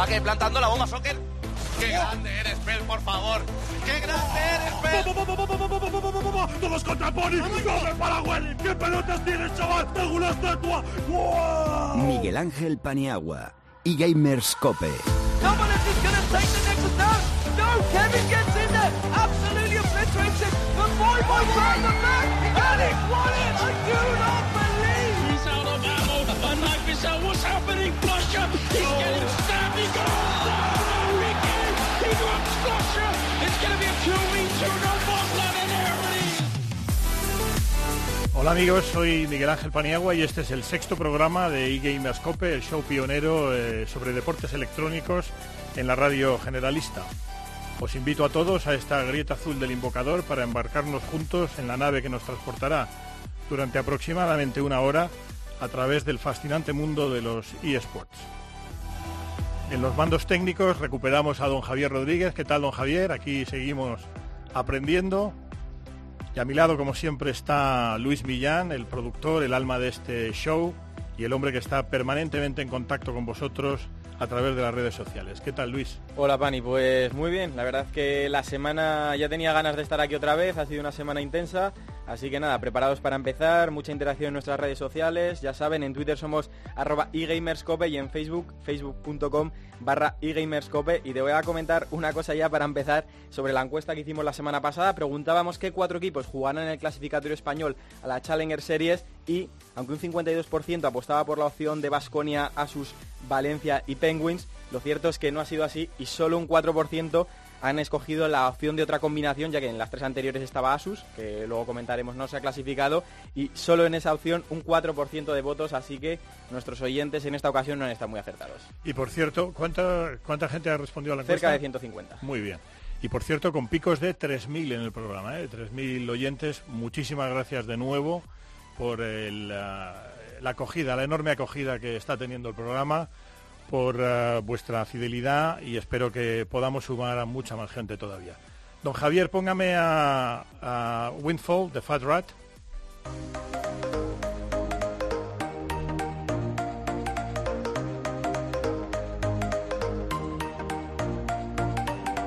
Va que plantando la bomba, Soccer. ¡Qué grande eres, Pel, por favor! ¡Qué grande eres, Pel! ¡Todos contra Pony! ¡Come para Willy! ¿Qué pelotas tienes, chaval? ¡Tengo una estatua! ¡Wow! Miguel Ángel Paniagua y Gamers Cope. Someone is just going to take the next down. No, Kevin gets in there. Absolutely obliterated. But boy, boy, boy, the back. And he won it. I do not believe. He's out of ammo. And like this, what's happening? He's getting stabbed. Hola amigos, soy Miguel Ángel Paniagua y este es el sexto programa de eGamerscope, el show pionero eh, sobre deportes electrónicos en la radio generalista. Os invito a todos a esta grieta azul del invocador para embarcarnos juntos en la nave que nos transportará durante aproximadamente una hora a través del fascinante mundo de los eSports. En los mandos técnicos recuperamos a don Javier Rodríguez. ¿Qué tal, don Javier? Aquí seguimos aprendiendo. A mi lado, como siempre, está Luis Millán, el productor, el alma de este show y el hombre que está permanentemente en contacto con vosotros a través de las redes sociales. ¿Qué tal, Luis? Hola Pani, pues muy bien, la verdad que la semana ya tenía ganas de estar aquí otra vez, ha sido una semana intensa, así que nada, preparados para empezar, mucha interacción en nuestras redes sociales, ya saben, en Twitter somos arroba egamerscope y en Facebook, facebook.com barra egamerscope. Y te voy a comentar una cosa ya para empezar sobre la encuesta que hicimos la semana pasada, preguntábamos qué cuatro equipos jugarán en el clasificatorio español a la Challenger Series y aunque un 52% apostaba por la opción de Basconia, Asus, Valencia y Penguins, lo cierto es que no ha sido así y solo un 4% han escogido la opción de otra combinación, ya que en las tres anteriores estaba Asus, que luego comentaremos no se ha clasificado, y solo en esa opción un 4% de votos, así que nuestros oyentes en esta ocasión no han estado muy acertados. Y por cierto, ¿cuánta, cuánta gente ha respondido a la encuesta? Cerca de 150. Muy bien. Y por cierto, con picos de 3.000 en el programa, ¿eh? 3.000 oyentes. Muchísimas gracias de nuevo por el, la, la acogida, la enorme acogida que está teniendo el programa, por eh, vuestra fidelidad y espero que podamos sumar a mucha más gente todavía. Don Javier, póngame a, a Windfall de Fat Rat.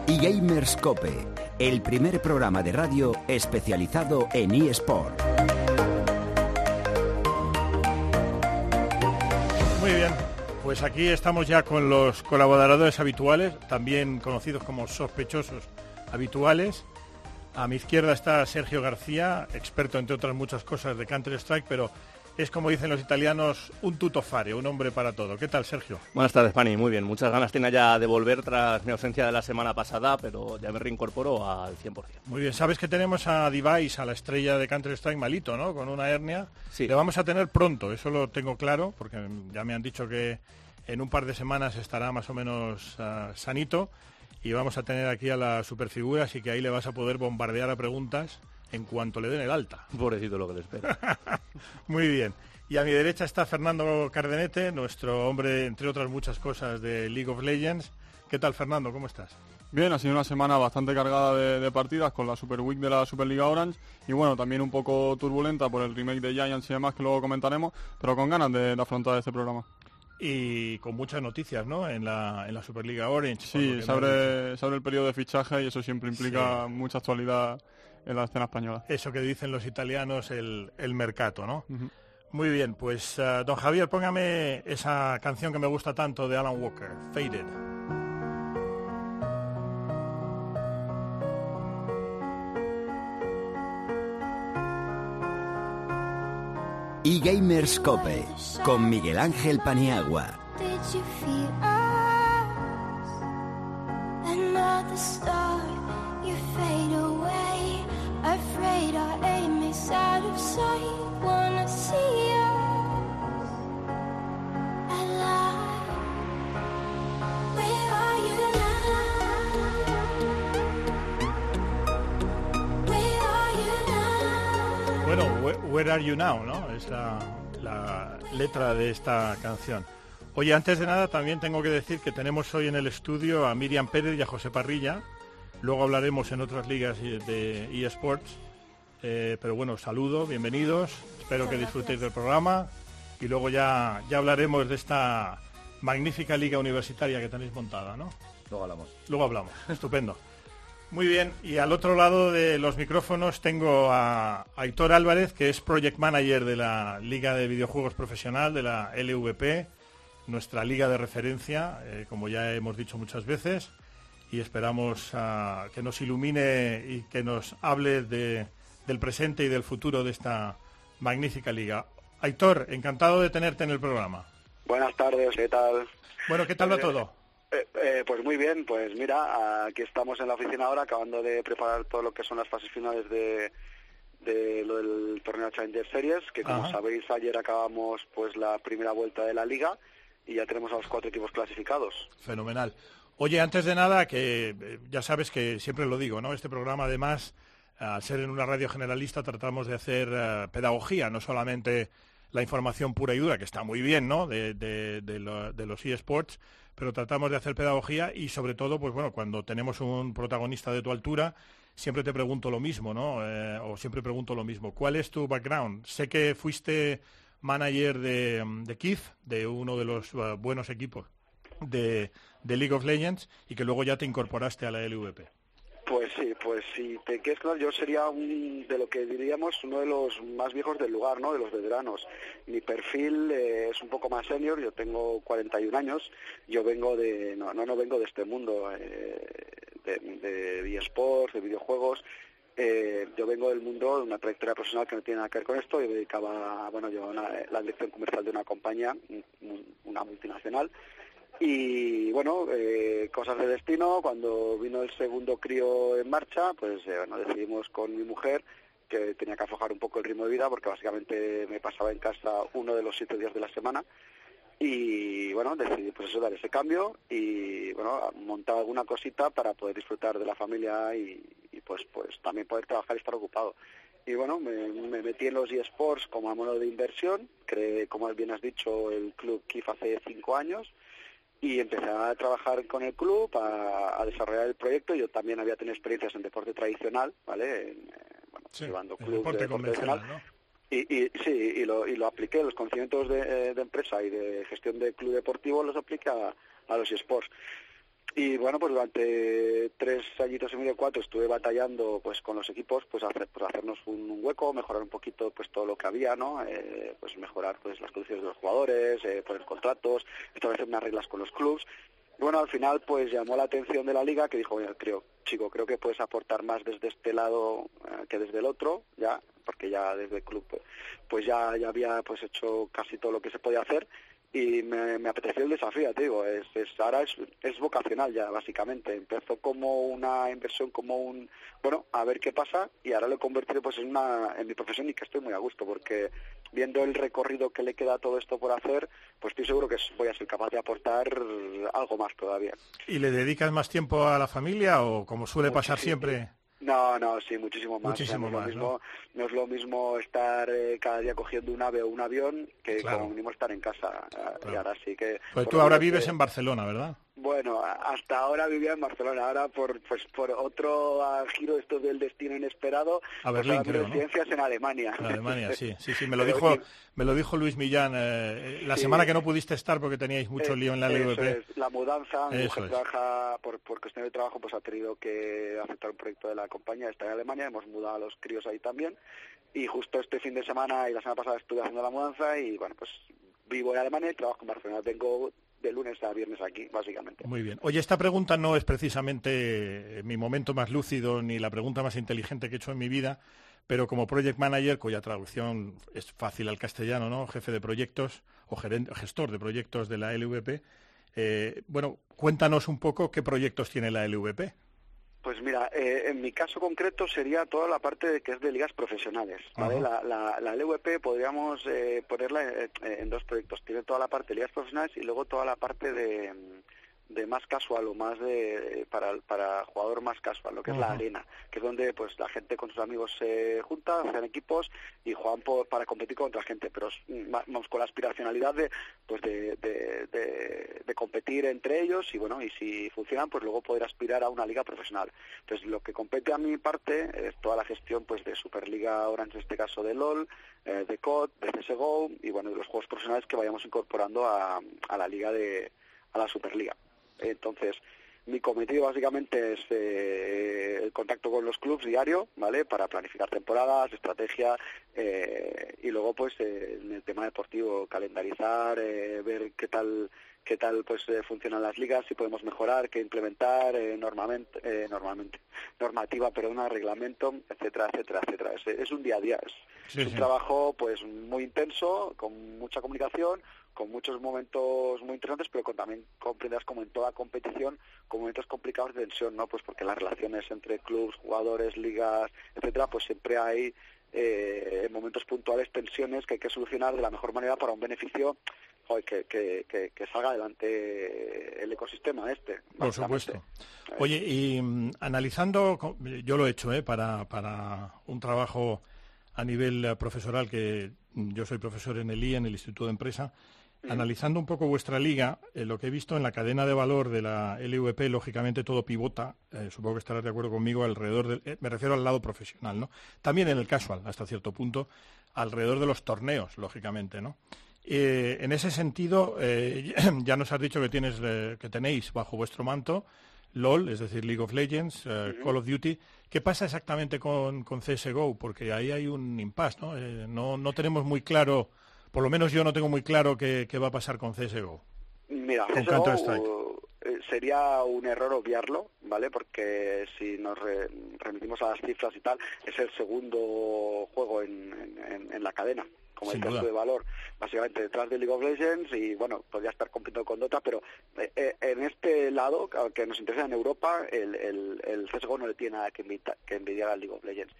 Y Gamers Cope, el primer programa de radio especializado en eSport. Muy bien, pues aquí estamos ya con los colaboradores habituales, también conocidos como sospechosos habituales. A mi izquierda está Sergio García, experto entre otras muchas cosas de Counter-Strike, pero es como dicen los italianos, un tutofare, un hombre para todo. ¿Qué tal, Sergio? Buenas tardes, Pani. Muy bien. Muchas ganas tenía ya de volver tras mi ausencia de la semana pasada, pero ya me reincorporo al 100%. Muy bien, sabes que tenemos a Device, a la estrella de Counter-Strike malito, ¿no? Con una hernia. Sí. Le vamos a tener pronto, eso lo tengo claro, porque ya me han dicho que en un par de semanas estará más o menos ah, sanito y vamos a tener aquí a la superfigura, así que ahí le vas a poder bombardear a preguntas en cuanto le den el alta. Pobrecito lo que le espera. Muy bien. Y a mi derecha está Fernando Cardenete, nuestro hombre, entre otras muchas cosas, de League of Legends. ¿Qué tal, Fernando? ¿Cómo estás? Bien, ha sido una semana bastante cargada de, de partidas con la Super Week de la Superliga Orange y bueno, también un poco turbulenta por el remake de Giants y demás que luego comentaremos, pero con ganas de, de afrontar este programa. Y con muchas noticias, ¿no? En la, en la Superliga Orange. Sí, se abre, se abre el periodo de fichaje y eso siempre implica Sí. mucha actualidad en la escena española. eso que dicen los italianos, el, el mercado, ¿no? Muy bien, pues eh, don Javier, póngame esa canción que me gusta tanto de Alan Walker, Faded. Y Gamers Cope, con Miguel Ángel Paniagua. Where, Are You Now, ¿no? Es la, la letra de esta canción. Oye, antes de nada también tengo que decir que tenemos hoy en el estudio a Miriam Pérez y a José Parrilla. Luego hablaremos en otras ligas de eSports. Eh, pero bueno, saludo, bienvenidos. Espero que disfrutéis del programa. Y luego ya, ya hablaremos de esta magnífica liga universitaria que tenéis montada, ¿no? Luego hablamos. Luego hablamos. Estupendo. Muy bien, y al otro lado de los micrófonos tengo a Aitor Álvarez, que es Project Manager de la Liga de Videojuegos Profesional, de la LVP, nuestra liga de referencia, eh, como ya hemos dicho muchas veces, y esperamos ah, que nos ilumine y que nos hable de- del presente y del futuro de esta magnífica liga. Aitor, encantado de tenerte en el programa. Buenas tardes, ¿qué tal? Bueno, ¿qué tal va todo? Eh, eh, pues muy bien, pues mira, aquí estamos en la oficina ahora acabando de preparar todo lo que son las fases finales de, de lo del torneo Challenger Series, que como Ajá. sabéis ayer acabamos pues la primera vuelta de la liga y ya tenemos a los cuatro equipos clasificados. Fenomenal. Oye, antes de nada, que eh, ya sabes que siempre lo digo, ¿no? Este programa, además, al ser en una radio generalista, tratamos de hacer eh, pedagogía, no solamente la información pura y dura, que está muy bien, ¿no? De, de- lo- de los eSports, pero tratamos de hacer pedagogía y, sobre todo, pues bueno, cuando tenemos un protagonista de tu altura, siempre te pregunto lo mismo, ¿no? Eh, o siempre pregunto lo mismo. ¿Cuál es tu background? Sé que fuiste manager de, de Keith, de uno de los eh, buenos equipos de, de League of Legends y que luego ya te incorporaste a la LVP. Pues sí, pues si te quieres claro, yo sería un, de lo que diríamos uno de los más viejos del lugar, ¿no? De los veteranos. Mi perfil eh, es un poco más senior, yo tengo 41 años, yo vengo de, no, no, no vengo de este mundo, eh, de, eSports, de videojuegos, eh, yo vengo del mundo de una trayectoria profesional que no tiene nada que ver con esto. Yo me dedicaba, bueno, yo la dirección comercial de una compañía, un- una multinacional. Y bueno, eh, cosas de destino. Cuando vino el segundo crío en marcha, pues eh, bueno, decidimos con mi mujer que tenía que aflojar un poco el ritmo de vida porque básicamente me pasaba en casa uno de los siete días de la semana. Y bueno decidí pues eso dar ese cambio y bueno montar alguna cosita para poder disfrutar de la familia y, pues pues también poder trabajar y estar ocupado. Y bueno me, me metí en los eSports como a modo de inversión. Creé como bien has dicho el club KIF hace cinco años y empecé a trabajar con el club a, a desarrollar el proyecto yo también había tenido experiencias en deporte tradicional vale En, eh, bueno, llevando el clubes deporte de deporte tradicional. ¿no? Y, y sí, y lo, y lo apliqué, los conocimientos de, eh, de empresa y de gestión de club deportivo los apliqué a, a los eSports. Y bueno, pues durante tres añitos y medio, cuatro, estuve batallando pues con los equipos, pues, hacer, pues hacernos un, hueco, mejorar un poquito pues todo lo que había, ¿no? Eh, pues mejorar pues las condiciones de los jugadores, eh, poner contratos, establecer unas reglas con los clubs. Y bueno, al final pues llamó la atención de la liga que dijo, "Oye, creo, chico, creo que puedes aportar más desde este lado eh, que desde el otro, ya, porque ya desde el club pues ya, ya había pues hecho casi todo lo que se podía hacer y me, me apeteció el desafío, te digo, es, es, ahora es, es vocacional ya básicamente, empezó como una inversión, como un, bueno, a ver qué pasa y ahora lo he convertido pues en una, en mi profesión y que estoy muy a gusto porque viendo el recorrido que le queda a todo esto por hacer, pues estoy seguro que voy a ser capaz de aportar algo más todavía. ¿Y le dedicas más tiempo a la familia o como suele pasar siempre? No, no, sí, muchísimo más. Muchísimo O sea, no más, es lo mismo, no es lo mismo estar eh, cada día cogiendo un ave o un avión que Claro. como mínimo estar en casa. Y ahora sí que... Pues tú ahora vives en Barcelona, ¿verdad? Bueno, hasta ahora vivía en Barcelona, ahora por pues por otro ah, giro esto del destino inesperado, A pues Berlín, ahora mi creo, ¿no? residencia es en Alemania. En Alemania, sí, sí, sí, me lo dijo, me lo dijo Luis Millán eh, la Sí. semana que no pudiste estar porque teníais mucho Eh, lío en la LVP. es, la mudanza, mi mujer trabaja por, por cuestión de trabajo, pues ha tenido que aceptar un proyecto de la compañía, está en Alemania, hemos mudado a los críos ahí también, y justo este fin de semana y la semana pasada estuve haciendo la mudanza y bueno, pues vivo en Alemania y trabajo en Barcelona, vengo de lunes a viernes aquí, básicamente. Muy bien. Oye, esta pregunta no es precisamente eh, mi momento más lúcido ni la pregunta más inteligente que he hecho en mi vida, pero como project manager, cuya traducción es fácil al castellano, ¿no? Jefe de proyectos o gestor de proyectos de la LVP, eh, bueno, cuéntanos un poco qué proyectos tiene la LVP. Pues mira, eh, en mi caso concreto sería toda la parte de que es de ligas profesionales. ¿vale? La, la, la LVP podríamos eh, ponerla en, en dos proyectos. Tiene toda la parte de ligas profesionales y luego toda la parte de, de más casual o más de para para jugador más casual, lo que es la arena, que es donde pues la gente con sus amigos se junta, hacen equipos y juegan por- para competir contra gente, pero mm, vamos con la aspiracionalidad de pues de, de, de- de competir entre ellos y bueno y si funcionan pues luego poder aspirar a una liga profesional. Entonces lo que compete a mi parte es toda la gestión pues de Superliga Orange en este caso de LOL, eh, de COD, de CSGO y bueno de los juegos profesionales que vayamos incorporando a, a la liga de a la Superliga. Entonces, mi cometido básicamente es eh, el contacto con los clubes diario, ¿vale? Para planificar temporadas, estrategia eh, y luego pues eh, en el tema deportivo calendarizar, eh, ver qué tal qué tal pues eh, funcionan las ligas, si podemos mejorar, qué implementar eh, normalmente, eh, normalmente, normativa, perdona, reglamento, etcétera, etcétera, etcétera. Es, es un día a día, es, Sí, es un sí. trabajo pues muy intenso, con mucha comunicación, con muchos momentos muy interesantes, pero con, también comprenderás como en toda competición, con momentos complicados de tensión, ¿no? Pues porque las relaciones entre clubes, jugadores, ligas, etcétera, pues siempre hay eh, en momentos puntuales tensiones que hay que solucionar de la mejor manera para un beneficio que, que, que, que salga adelante el ecosistema este. Por supuesto. Oye, y mm, analizando, yo lo he hecho ¿eh? para, para un trabajo a nivel eh, profesoral, que mm, yo soy profesor en el I, en el Instituto de Empresa, analizando un poco vuestra liga, eh, lo que he visto en la cadena de valor de la LVP, lógicamente todo pivota, eh, supongo que estarás de acuerdo conmigo, alrededor del, eh, me refiero al lado profesional, ¿no? También en el casual, hasta cierto punto, alrededor de los torneos, lógicamente, ¿no? En ese sentido, ya nos has dicho que tienes, que tenéis bajo vuestro manto LOL, es decir, League of Legends, Call of Duty. ¿Qué pasa exactamente con, con CSGO? Porque ahí hay un impasse, ¿no? No, no tenemos muy claro, por lo menos yo no tengo muy claro qué, qué va a pasar con CSGO. Mira, Con Counter-Strike. eh, sería un error obviarlo, ¿vale? Porque si nos re- remitimos a las cifras y tal, es el segundo juego en, en- en la cadena, como Sin el duda. de valor, básicamente detrás de League of Legends y bueno, podría estar compitiendo con Dota, pero eh, eh, en este lado, que nos interesa en Europa, el, el, el CSGO no le tiene nada que, que envidiar al League of Legends.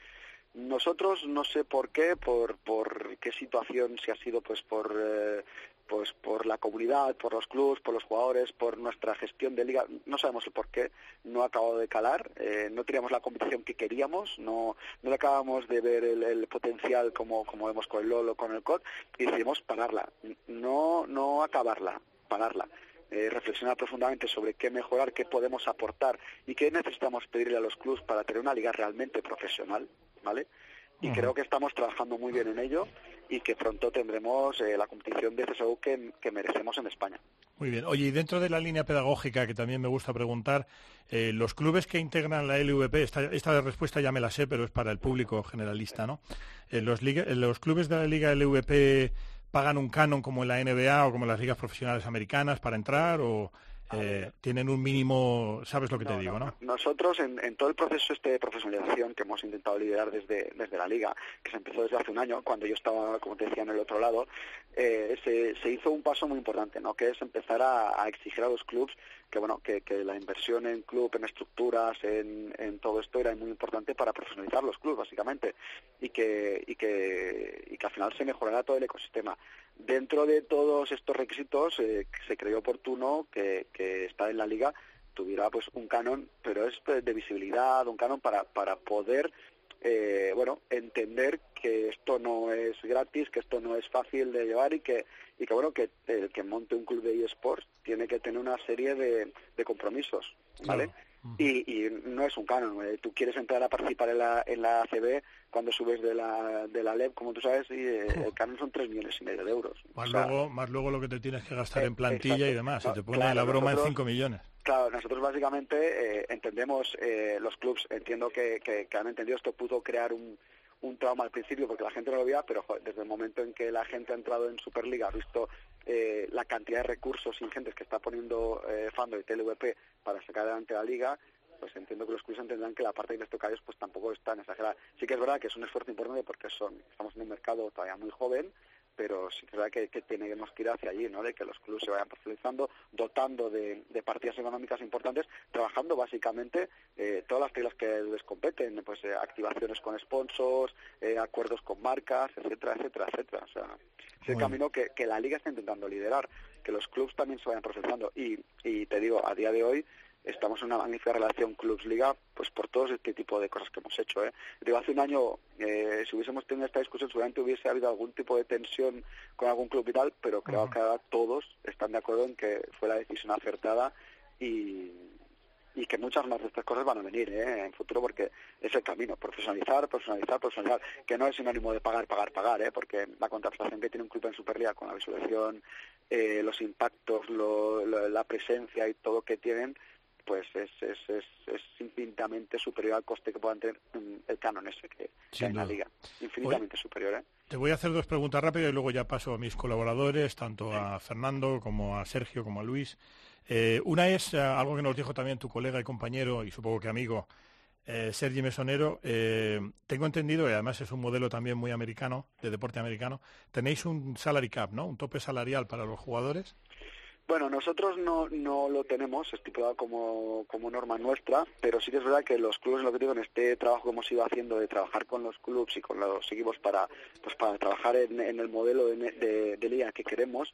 Nosotros no sé por qué, por, por qué situación, si ha sido pues por eh, pues por la comunidad, por los clubes, por los jugadores, por nuestra gestión de liga, no sabemos el por qué, no ha acabado de calar, eh, no teníamos la competición que queríamos, no, no le acabamos de ver el, potencial como, como vemos con el LOL o con el COD y decidimos pararla, no, no acabarla, pararla. Eh, reflexionar profundamente sobre qué mejorar, qué podemos aportar y qué necesitamos pedirle a los clubes para tener una liga realmente profesional, ¿vale? Y creo que estamos trabajando muy bien en ello y que pronto tendremos eh, la competición de CSU que, que merecemos en España. Muy bien. Oye, y dentro de la línea pedagógica, que también me gusta preguntar, eh, los clubes que integran la LVP, esta, esta respuesta ya me la sé, pero es para el público generalista, ¿no? Eh, los, liga- los clubes de la Liga LVP pagan un canon como en la NBA o como en las ligas profesionales americanas para entrar o eh, tienen un mínimo, sabes lo que te digo, ¿no? Nosotros, en, en todo el proceso este de profesionalización que hemos intentado liderar desde, desde la Liga, que se empezó desde hace un año, cuando yo estaba, como te decía, en el otro lado, eh, se, se hizo un paso muy importante, ¿no? que es empezar a, a exigir a los clubes que bueno que, que la inversión en club, en estructuras, en, en todo esto era muy importante para profesionalizar los clubes, básicamente, y que, y que, y que al final se mejorara todo el ecosistema. Dentro de todos estos requisitos, eh, se creyó oportuno que, que estar en la liga tuviera pues un canon, pero es de visibilidad, un canon para, para poder eh, bueno, entender que esto no es gratis, que esto no es fácil de llevar y que, y que bueno, que el que monte un club de eSports tiene que tener una serie de, de compromisos, ¿vale? Y, y no es un canon. eh, Tú quieres entrar a participar en la, en la ACB cuando subes de la, de la LEB, como tú sabes, y eh, el canon son tres millones y medio de euros. Más, O sea, luego, más luego lo que te tienes que gastar Eh, en plantilla y demás. Se No, te pone claro, la broma en nosotros- 5 millones. Claro, nosotros básicamente eh, entendemos, eh, los clubs, entiendo que, que- que han entendido esto, pudo crear un, un trauma al principio porque la gente no lo veía, pero desde el momento en que la gente ha entrado en Superliga, ha visto eh, la cantidad de recursos ingentes que está poniendo eh, Fando y TLVP para sacar adelante la liga, pues entiendo que los clubes entenderán que la parte que les toca a ellos pues tampoco es tan exagerada. Sí que es verdad que es un esfuerzo importante porque son estamos en un mercado todavía muy joven, pero sí que es verdad que, que tenemos que ir hacia allí, ¿no? De que los clubes se vayan profesionalizando, dotando de, de partidas económicas importantes, trabajando básicamente eh, todas las reglas que les competen, pues eh, activaciones con sponsors, eh, acuerdos con marcas, etcétera, etcétera, etcétera. O sea, es el camino que, que la liga está intentando liderar, que los clubes también se vayan profesionalizando. Y, y te digo, a día de hoy estamos en una magnífica relación clubs-liga, pues por todo este tipo de cosas que hemos hecho. ¿eh? Digo, hace un año, eh, si hubiésemos tenido esta discusión, seguramente hubiese habido algún tipo de tensión con algún club y tal, pero creo que ahora todos están de acuerdo en que fue la decisión acertada y, y que muchas más de estas cosas van a venir ¿eh? en futuro porque es el camino, profesionalizar, profesionalizar, profesionalizar, que no es sinónimo de pagar, pagar, pagar, ¿eh? porque la contratación que tiene un club en Superliga con la visualización, eh, los impactos, lo- lo- la presencia y todo que tienen, pues es, es, es, es infinitamente superior al coste que puedan tener mm, el canon ese que, que Sin hay en la liga. Infinitamente superior, ¿eh? Te voy a hacer dos preguntas rápidas y luego ya paso a mis colaboradores, tanto a Fernando como a Sergio como a Luis. Eh, una es eh, algo que nos dijo también tu colega y compañero y supongo que amigo eh, Sergi Mesonero. Eh, tengo entendido, y además es un modelo también muy americano, de deporte americano, tenéis un salary cap, ¿no? Un tope salarial para los jugadores. Bueno, nosotros no, no lo tenemos estipulado como, como norma nuestra, pero sí que es verdad que los clubes, lo que digo, en este trabajo que hemos ido haciendo de trabajar con los clubes y con los equipos para, pues para trabajar en, en el modelo de, de- de liga que queremos,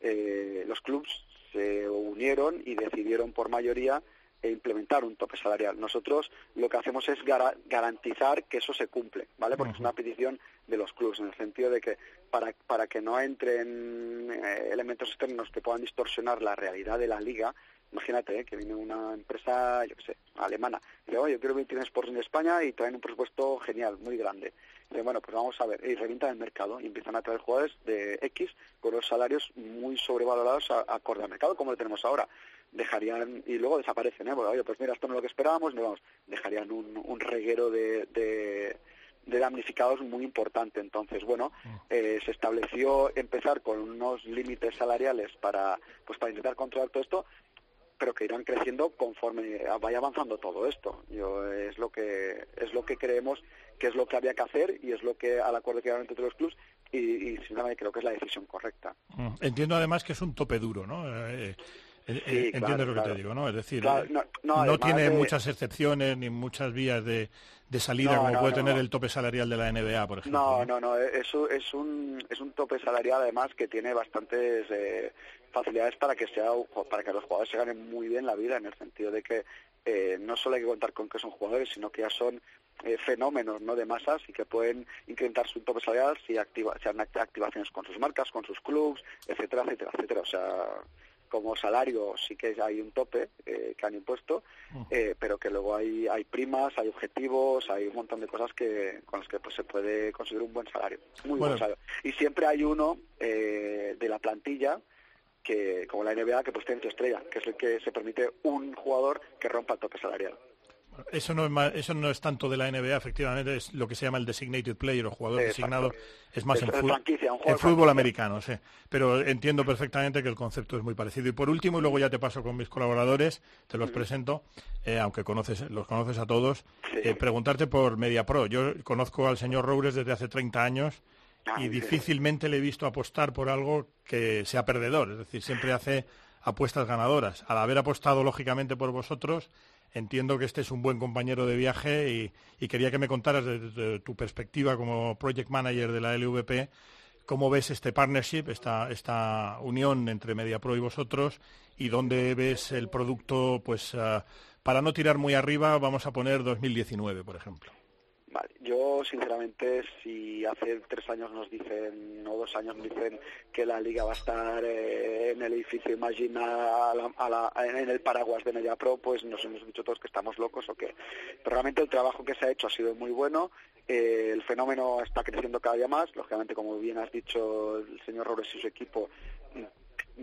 eh, los clubes se unieron y decidieron por mayoría e implementar un tope salarial. Nosotros lo que hacemos es gara- garantizar que eso se cumple, ¿vale? Porque es una petición de los clubes en el sentido de que para, para que no entren eh, elementos externos que puedan distorsionar la realidad de la liga, imagínate eh, que viene una empresa, yo qué sé, alemana, y dice, oye, yo quiero 21 Sports en España y traen un presupuesto genial, muy grande. Y dice, bueno, pues vamos a ver, y revientan el mercado y empiezan a traer jugadores de X con los salarios muy sobrevalorados a, acorde al mercado, como lo tenemos ahora dejarían y luego desaparecen, ¿eh? Porque, oye, pues mira, esto no es lo que esperábamos, no vamos, dejarían un, un reguero de, de damnificados muy importante. Entonces, bueno, eh, se estableció empezar con unos límites salariales para, pues para intentar controlar todo esto, pero que irán creciendo conforme vaya avanzando todo esto. Yo es lo que es lo que creemos que es lo que había que hacer y es lo que al acuerdo que llegaron entre los clubs y, y sinceramente creo que es la decisión correcta. Mm. Entiendo además que es un tope duro, ¿no? Eh, claro, lo que claro. te digo, ¿no? Es decir, Claro, eh, no- no, no además tiene de- muchas excepciones ni muchas vías de, de salida No, como puede tener el tope salarial de la NBA, por ejemplo. No, no, no, eso es un, es un tope salarial además que tiene bastantes eh, facilidades para que sea para que los jugadores se ganen muy bien la vida en el sentido de que eh, no solo hay que contar con que son jugadores, sino que ya son eh, fenómenos no de masas y que pueden incrementar su tope salarial si activa, si activaciones con sus marcas, con sus clubs, etcétera, etcétera, etcétera. O sea, como salario sí que hay un tope eh, que han impuesto, eh, pero que luego hay, hay primas, hay objetivos, hay un montón de cosas que con las que pues, se puede conseguir un buen salario, muy Bueno. buen salario. Y siempre hay uno eh, de la plantilla que como la NBA que pues tiene tu estrella, que es el que se permite un jugador que rompa el tope salarial. Eso no, es ma- eso no es tanto de la NBA, efectivamente, es lo que se llama el designated player o jugador designado. Es más Es- en, juego en fútbol americano, sí. Pero entiendo perfectamente que el concepto es muy parecido. Y por último, y luego ya te paso con mis colaboradores, te los presento, eh, aunque conoces, los conoces a todos, eh, preguntarte por MediaPro. Yo conozco al señor Roures desde hace 30 años Ah, y difícilmente le he visto apostar por algo que sea perdedor. Es decir, siempre hace apuestas ganadoras. Al haber apostado lógicamente por vosotros, entiendo que este es un buen compañero de viaje y, quería que me contaras desde tu perspectiva como project manager de la LVP cómo ves este partnership, esta, esta unión entre MediaPro y vosotros y dónde ves el producto, pues ah, para no tirar muy arriba, vamos a poner 2019, por ejemplo. Vale, yo sinceramente si hace tres años nos dicen, o dos años nos dicen que la liga va a estar eh, en el edificio Imagina a la- a la- en el paraguas de Media Pro, pues nos hemos dicho todos que estamos locos o qué. Pero realmente el trabajo que se ha hecho ha sido muy bueno, eh, el fenómeno está creciendo cada día más, lógicamente como bien has dicho el señor Robles y su equipo mm,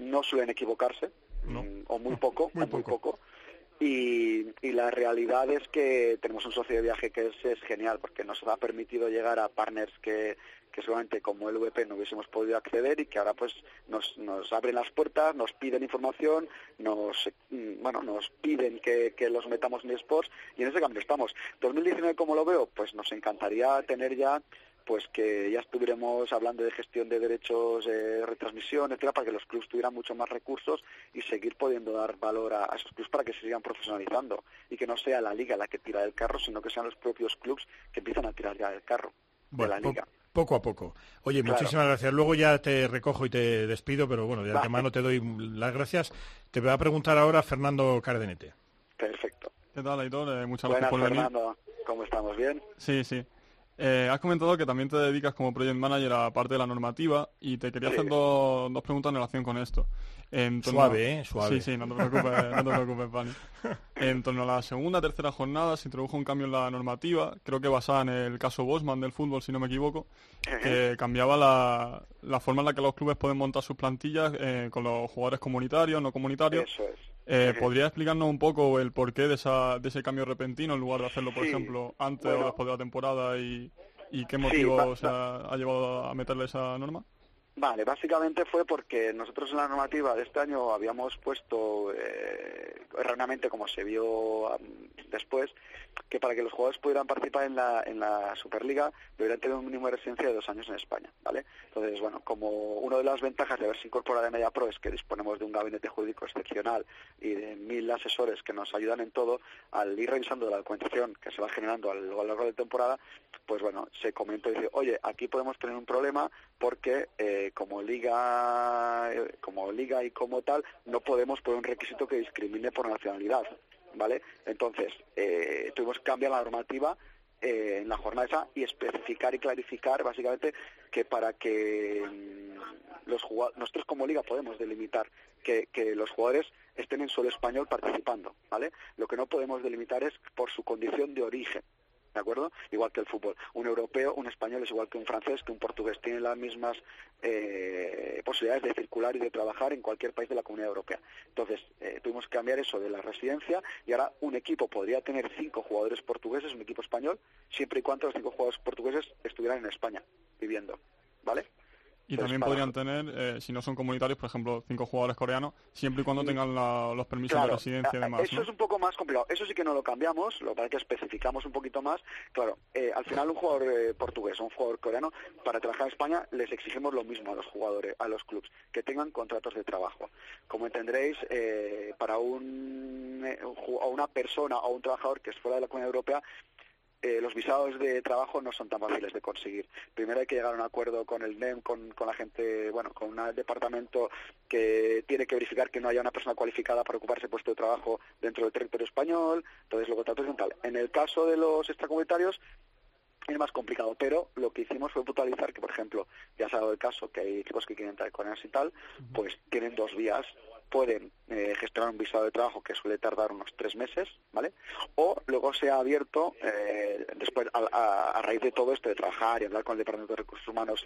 no suelen equivocarse, mm, o muy poco, o muy poco. Y, y la realidad es que tenemos un socio de viaje que es, es genial porque nos ha permitido llegar a partners que, que seguramente como el VP no hubiésemos podido acceder y que ahora pues nos, nos abren las puertas, nos piden información, nos mm, bueno nos piden que, los metamos en esports y en ese cambio estamos. 2019 como lo veo, pues nos encantaría tener ya pues que ya estuviéramos hablando de gestión de derechos, de retransmisión, etcétera, para que los clubes tuvieran mucho más recursos y seguir pudiendo dar valor a, a esos clubes para que se sigan profesionalizando y que no sea la liga la que tira del carro, sino que sean los propios clubes que empiezan a tirar ya del carro Bueno, de la po- liga. poco a poco. Oye, Claro. muchísimas gracias. Luego ya te recojo y te despido, pero bueno, de antemano te doy las gracias. Te voy a preguntar ahora Fernando Cardenete. Perfecto. ¿Qué tal, Aitor? Eh, muchas Buenas, gracias por venir. Fernando. ¿Cómo estamos? ¿Bien? Sí, sí. Eh, has comentado que también te dedicas como project manager a parte de la normativa y te quería Sí. hacer dos, dos preguntas en relación con esto. Suave, ¿eh? Suave. Sí, sí, no te preocupes, no te preocupes, Pani. En torno a la segunda, tercera jornada se introdujo un cambio en la normativa, creo que basada en el caso Bosman del fútbol, si no me equivoco, que cambiaba la, la forma en la que los clubes pueden montar sus plantillas eh, con los jugadores comunitarios, no comunitarios. Eso es. Eh. ¿Podría explicarnos un poco el porqué de, esa, de ese cambio repentino en lugar de hacerlo, por Sí, ejemplo, antes bueno. o después de la temporada y, y qué Sí, motivo va- o sea, ha llevado a meterle esa norma? Vale, básicamente fue porque nosotros en la normativa de este año habíamos puesto, eh, erróneamente como se vio am, después, que para que los jugadores pudieran participar en la, en la Superliga deberían tener un mínimo de residencia de dos años en España, ¿vale? Entonces, bueno, como una de las ventajas de haberse incorporado a Media Pro es que disponemos de un gabinete jurídico excepcional y de mil asesores que nos ayudan en todo, al ir revisando la documentación que se va generando a lo largo de la temporada, pues bueno, se comentó y dice, oye, aquí podemos tener un problema porque eh, como liga, eh, como liga y como tal, no podemos poner un requisito que discrimine por nacionalidad, ¿vale? Entonces, eh, tuvimos que cambiar la normativa eh, en la jornada esa y especificar y clarificar básicamente que para que mm, los nosotros como liga podemos delimitar que, que los jugadores estén en suelo español participando, ¿vale? Lo que no podemos delimitar es por su condición de origen. ¿De acuerdo? Igual que el fútbol. Un europeo, un español es igual que un francés, que un portugués. Tienen las mismas eh, posibilidades de circular y de trabajar en cualquier país de la Comunidad Europea. Entonces, eh, tuvimos que cambiar eso de la residencia y ahora un equipo podría tener cinco jugadores portugueses, un equipo español, siempre y cuando los cinco jugadores portugueses estuvieran en España viviendo. ¿Vale? Y también podrían tener, eh, si no son comunitarios, por ejemplo, cinco jugadores coreanos, siempre y cuando tengan la- los permisos Claro, de residencia y demás. Eso ¿no? es un poco más complicado. Eso sí que no lo cambiamos, lo para que especificamos un poquito más. Claro, eh, al final un jugador eh, portugués o un jugador coreano, para trabajar en España les exigimos lo mismo a los jugadores, a los clubes, que tengan contratos de trabajo. Como entenderéis, eh, para un, un una persona o un trabajador que es fuera de la Comunidad Europea, eh, los visados de trabajo no son tan fáciles de conseguir. Primero hay que llegar a un acuerdo con el NEM, con, con la gente, bueno, con un departamento que tiene que verificar que no haya una persona cualificada para ocupar ese puesto de trabajo dentro del territorio español, entonces luego tal, tal, tal. En el caso de los extracomunitarios es más complicado, pero lo que hicimos fue puntualizar que, por ejemplo, ya se ha dado el caso que hay equipos que quieren entrar con y tal, pues tienen dos vías. Pueden eh, gestionar un visado de trabajo que suele tardar unos tres meses, ¿vale? O luego se ha abierto, eh, después, a, a- a raíz de todo esto, de trabajar y hablar con el Departamento de Recursos Humanos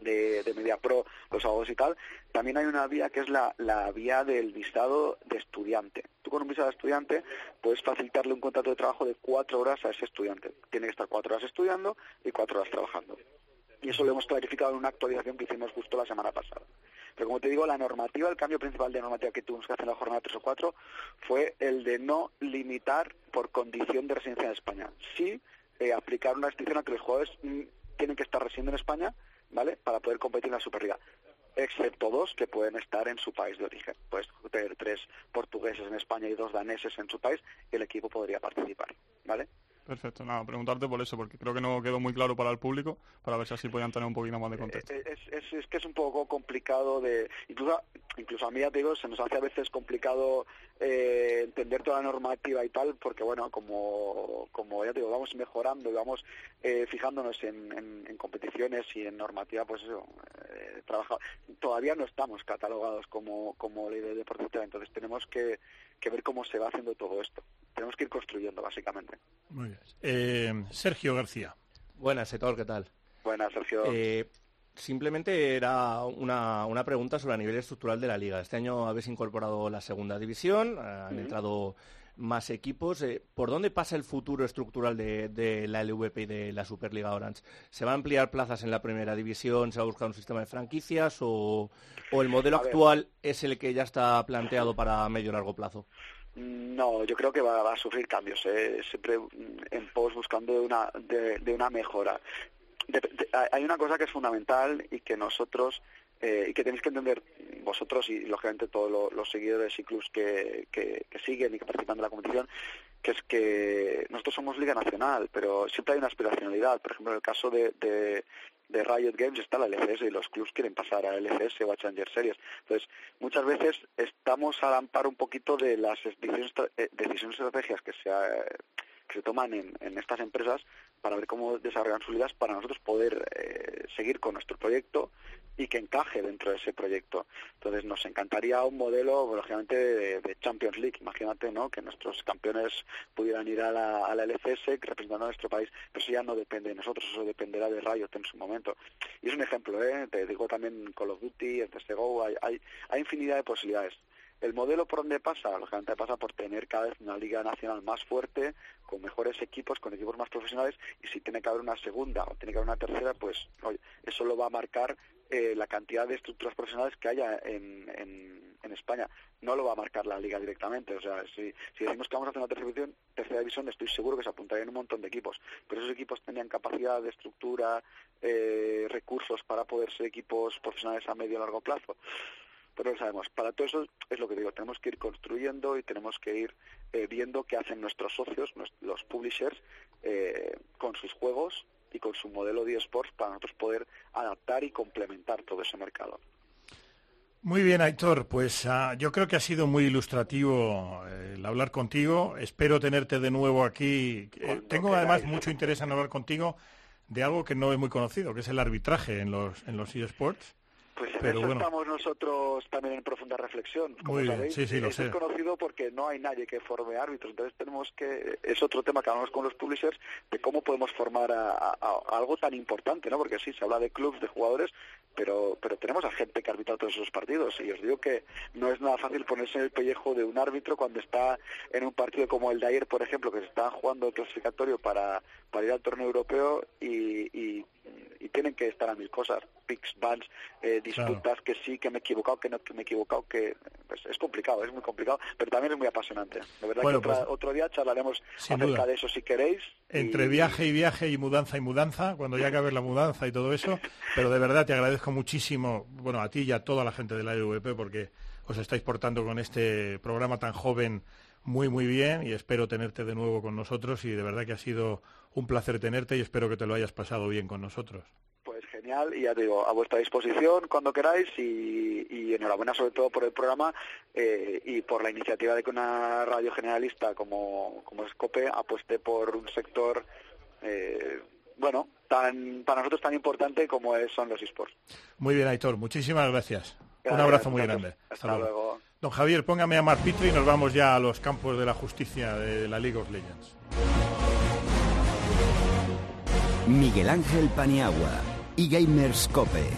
de, MediaPro, los abogados y tal, también hay una vía que es la, la vía del visado de estudiante. Tú con un visado de estudiante puedes facilitarle un contrato de trabajo de cuatro horas a ese estudiante. Tiene que estar cuatro horas estudiando y cuatro horas trabajando. Y eso lo hemos clarificado en una actualización que hicimos justo la semana pasada. Pero como te digo, la normativa, el cambio principal de normativa que tuvimos que hacer en la jornada 3 o 4 fue el de no limitar por condición de residencia en España. Sí eh, aplicar una restricción a que los jugadores mm, tienen que estar residiendo en España, ¿vale? Para poder competir en la Superliga. Excepto dos que pueden estar en su país de origen. Puedes tener tres portugueses en España y dos daneses en su país el equipo podría participar, ¿vale? Perfecto, nada, preguntarte por eso, porque creo que no quedó muy claro para el público, para ver si así podían tener un poquito más de contexto. Eh, Es, es, es que es un poco complicado de... Incluso, incluso a mí, ya te digo, se nos hace a veces complicado eh, entender toda la normativa y tal, porque bueno, como, como ya te digo, vamos mejorando y vamos eh, fijándonos en, en- en competiciones y en normativa, pues eso, eh, trabaja- todavía no estamos catalogados como, como ley de deportiva, entonces tenemos que, que ver cómo se va haciendo todo esto. Tenemos que ir construyendo, básicamente. Muy bien. Eh, Sergio García. Buenas, Etor, ¿qué tal? Buenas, Sergio. Eh, simplemente era una, una pregunta sobre el nivel estructural de la liga. Este año habéis incorporado la segunda división, han entrado más equipos. Eh, ¿Por dónde pasa el futuro estructural de, de la LVP y de la Superliga Orange? ¿Se va a ampliar plazas en la primera división? ¿Se va a buscar un sistema de franquicias? ¿O, o el modelo A ver. actual es el que ya está planteado para medio y largo plazo? No, yo creo que va, va a sufrir cambios, ¿eh? siempre mm, en pos buscando de una, de, de una mejora. De- de- hay una cosa que es fundamental y que nosotros eh, y que tenéis que entender vosotros y lógicamente todos lo- los seguidores y clubs que, que- siguen y que participan de la competición, que es que nosotros somos Liga Nacional, pero siempre hay una aspiracionalidad. Por ejemplo, en el caso de, de, Riot Games está la LCS y los clubs quieren pasar a LCS o a Challenger Series. Entonces, muchas veces estamos al amparo un poquito de las decisiones, eh, decisiones estrategias que se, ha- que se toman en estas empresas para ver cómo desarrollan sus ligas para nosotros poder eh, seguir con nuestro proyecto y que encaje dentro de ese proyecto. Entonces nos encantaría un modelo, lógicamente, de, Champions League. Imagínate, ¿no? Que nuestros campeones pudieran ir a la, a la LCS representando a nuestro país, pero eso ya no depende de nosotros, eso dependerá de Riot en su momento. Y es un ejemplo, ¿eh? Te digo también Call of Duty, el CSGO, hay, hay, hay infinidad de posibilidades. El modelo por donde pasa, lógicamente pasa por tener cada vez una liga nacional más fuerte, con mejores equipos, con equipos más profesionales, y si tiene que haber una segunda o tiene que haber una tercera, pues oye, eso lo va a marcar eh, la cantidad de estructuras profesionales que haya en, España. No lo va a marcar la liga directamente. O sea, si, si decimos que vamos a hacer una tercera división, tercera división, estoy seguro que se apuntarían un montón de equipos. Pero esos equipos tenían capacidad de estructura, eh, recursos para poder ser equipos profesionales a medio y largo plazo pero lo sabemos. Para todo eso es lo que digo, tenemos que ir construyendo y tenemos que ir eh, viendo qué hacen nuestros socios, los publishers, eh, con sus juegos y con su modelo de esports para nosotros poder adaptar y complementar todo ese mercado. Muy bien, Aitor. Pues ah, yo creo que ha sido muy ilustrativo eh, el hablar contigo. Espero tenerte de nuevo aquí. Eh, tengo además mucho interés en hablar contigo de algo que no es muy conocido, que es el arbitraje en los en los eSports. Pues en Pero eso bueno. estamos nosotros también en profunda reflexión. Como Muy bien, sabéis, sí, sí, lo es sé. desconocido porque no hay nadie que forme árbitros. Entonces tenemos que, es otro tema que hablamos con los publishers, de cómo podemos formar a, a- a algo tan importante, ¿no? Porque sí, se habla de clubs, de jugadores, pero, pero tenemos a gente que arbitra todos esos partidos. Y os digo que no es nada fácil ponerse en el pellejo de un árbitro cuando está en un partido como el de ayer, por ejemplo, que se está jugando el clasificatorio para, para ir al torneo europeo y, y, y tienen que estar a mil cosas, picks, bans, eh, disputas, que sí, que me he equivocado, que no, que me he equivocado, que pues, es complicado, es muy complicado, pero también es muy apasionante. De verdad Bueno, que otra- pues, otro día charlaremos acerca duda. de eso si queréis. Entre y- viaje y viaje y mudanza y mudanza, cuando ya acabe la mudanza y todo eso, pero de verdad te agradezco muchísimo, bueno, a ti y a toda la gente de la LVP porque os estáis portando con este programa tan joven muy, muy bien y espero tenerte de nuevo con nosotros y de verdad que ha sido un placer tenerte y espero que te lo hayas pasado bien con nosotros. Pues genial, y ya te digo, a vuestra disposición cuando queráis y, y enhorabuena sobre todo por el programa eh, y por la iniciativa de que una radio generalista como, como Scope apueste por un sector, eh, bueno, tan para nosotros tan importante como es, son los esports. Muy bien, Aitor, muchísimas gracias. Un abrazo muy grande. Hasta luego. Don Javier, póngame a Mar Pitri y nos vamos ya a los campos de la justicia de la League of Legends. Miguel Ángel Paniagua y Gamers Cope.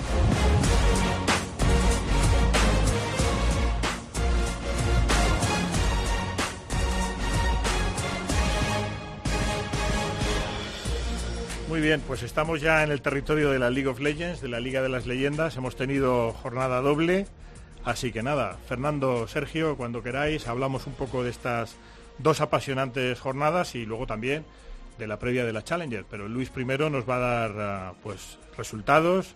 Muy bien, pues estamos ya en el territorio de la League of Legends, de la Liga de las Leyendas. Hemos tenido jornada doble. Así que nada, Fernando, Sergio, cuando queráis, hablamos un poco de estas dos apasionantes jornadas y luego también de la previa de la Challenger. Pero Luis primero nos va a dar ah, pues resultados,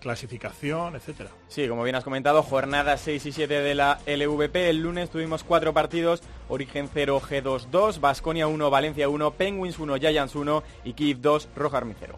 clasificación, etcétera. Sí, como bien has comentado, jornada 6 y 7 de la LVP. El lunes tuvimos cuatro partidos. Origen 0, G2 2, Basconia 1, Valencia 1, Penguins 1, Giants 1 y Kiev 2, Roja Army 0.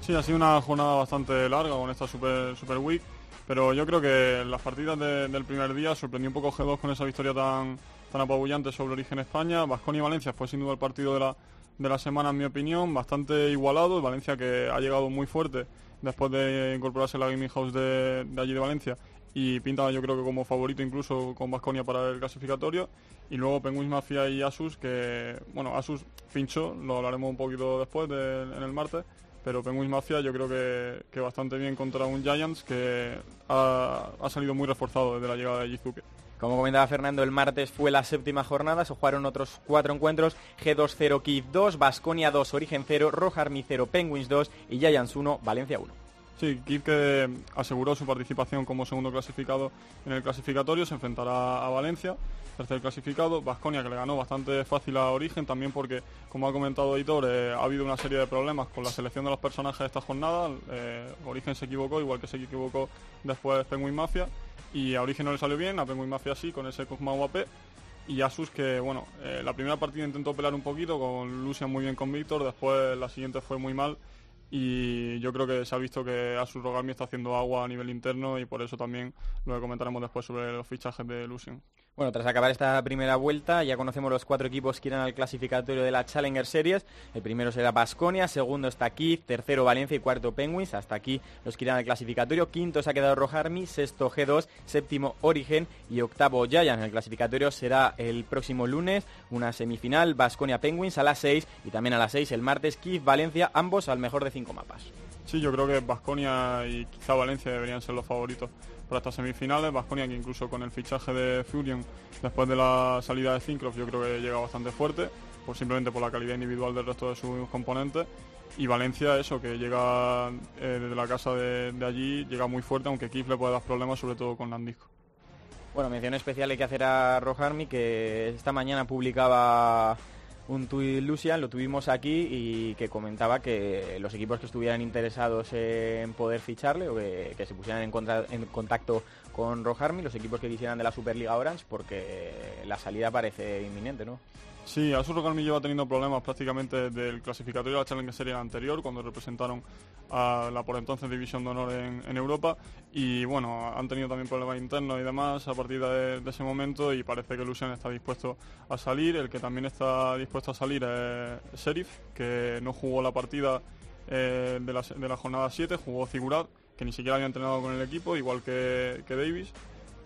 Sí, ha sido una jornada bastante larga con esta Super, super Week, pero yo creo que las partidas de- del primer día sorprendió un poco G2 con esa victoria tan, tan apabullante sobre Origen España. Vasconia y Valencia fue sin duda el partido de la, de la semana, en mi opinión, bastante igualado. Valencia que ha llegado muy fuerte después de incorporarse a la Gaming House de, allí de Valencia y pinta yo creo que como favorito incluso con Vasconia para el clasificatorio y luego Penguins Mafia y Asus que bueno Asus pinchó lo hablaremos un poquito después de- en el martes pero Penguins Mafia yo creo que, que bastante bien contra un Giants que ha, ha salido muy reforzado desde la llegada de Jizuke. Como comentaba Fernando, el martes fue la séptima jornada, se jugaron otros cuatro encuentros, G2 0, Kiev 2, Basconia 2, Origen 0, Roja Army 0, Penguins 2 y Giants 1, Valencia 1. Sí, Kiev que aseguró su participación como segundo clasificado en el clasificatorio, se enfrentará a Valencia, tercer clasificado, Vasconia que le ganó bastante fácil a Origen, también porque, como ha comentado Editor, eh, ha habido una serie de problemas con la selección de los personajes de esta jornada, eh, Origen se equivocó, igual que se equivocó después Penguin Mafia, y a Origen no le salió bien, a Penguin Mafia sí, con ese Kog'Maw AP, y Asus que, bueno, eh, la primera partida intentó pelar un poquito, con Lucian muy bien con Víctor, después la siguiente fue muy mal, y yo creo que se ha visto que Asus Rogami está haciendo agua a nivel interno y por eso también lo comentaremos después sobre los fichajes de Lucian. Bueno, tras acabar esta primera vuelta, ya conocemos los cuatro equipos que irán al clasificatorio de la Challenger Series. El primero será Basconia, segundo está Kiev, tercero Valencia y cuarto Penguins. Hasta aquí los que irán al clasificatorio. Quinto se ha quedado Rojarmi, sexto G2, séptimo Origen y octavo Giants. El clasificatorio será el próximo lunes, una semifinal Basconia Penguins a las 6 y también a las 6 el martes Kiev Valencia, ambos al mejor de cinco mapas. Sí, yo creo que Basconia y quizá Valencia deberían ser los favoritos para estas semifinales. Basconia que incluso con el fichaje de Furion después de la salida de Zincroft yo creo que llega bastante fuerte, por simplemente por la calidad individual del resto de sus componentes. Y Valencia, eso, que llega eh, desde la casa de, de allí, llega muy fuerte, aunque Kif le puede dar problemas, sobre todo con Landisco. Bueno, mención especial hay que hacer a Rojarmi, que esta mañana publicaba un tuit Lucian, lo tuvimos aquí y que comentaba que los equipos que estuvieran interesados en poder ficharle o que, se pusieran en contacto con Rojarmi, los equipos que quisieran de la Superliga Orange, porque la salida parece inminente, ¿no? Sí, Asus Rogalmi lleva teniendo problemas prácticamente desde el clasificatorio de la Challenger Series anterior, cuando representaron a la por entonces División de Honor en, Europa. Y bueno, han tenido también problemas internos y demás a partir de, ese momento y parece que Lucian está dispuesto a salir. El que también está dispuesto a salir es Sheriff, que no jugó la partida eh, de, la, de la jornada 7, jugó Figurat, que ni siquiera había entrenado con el equipo, igual que Davis.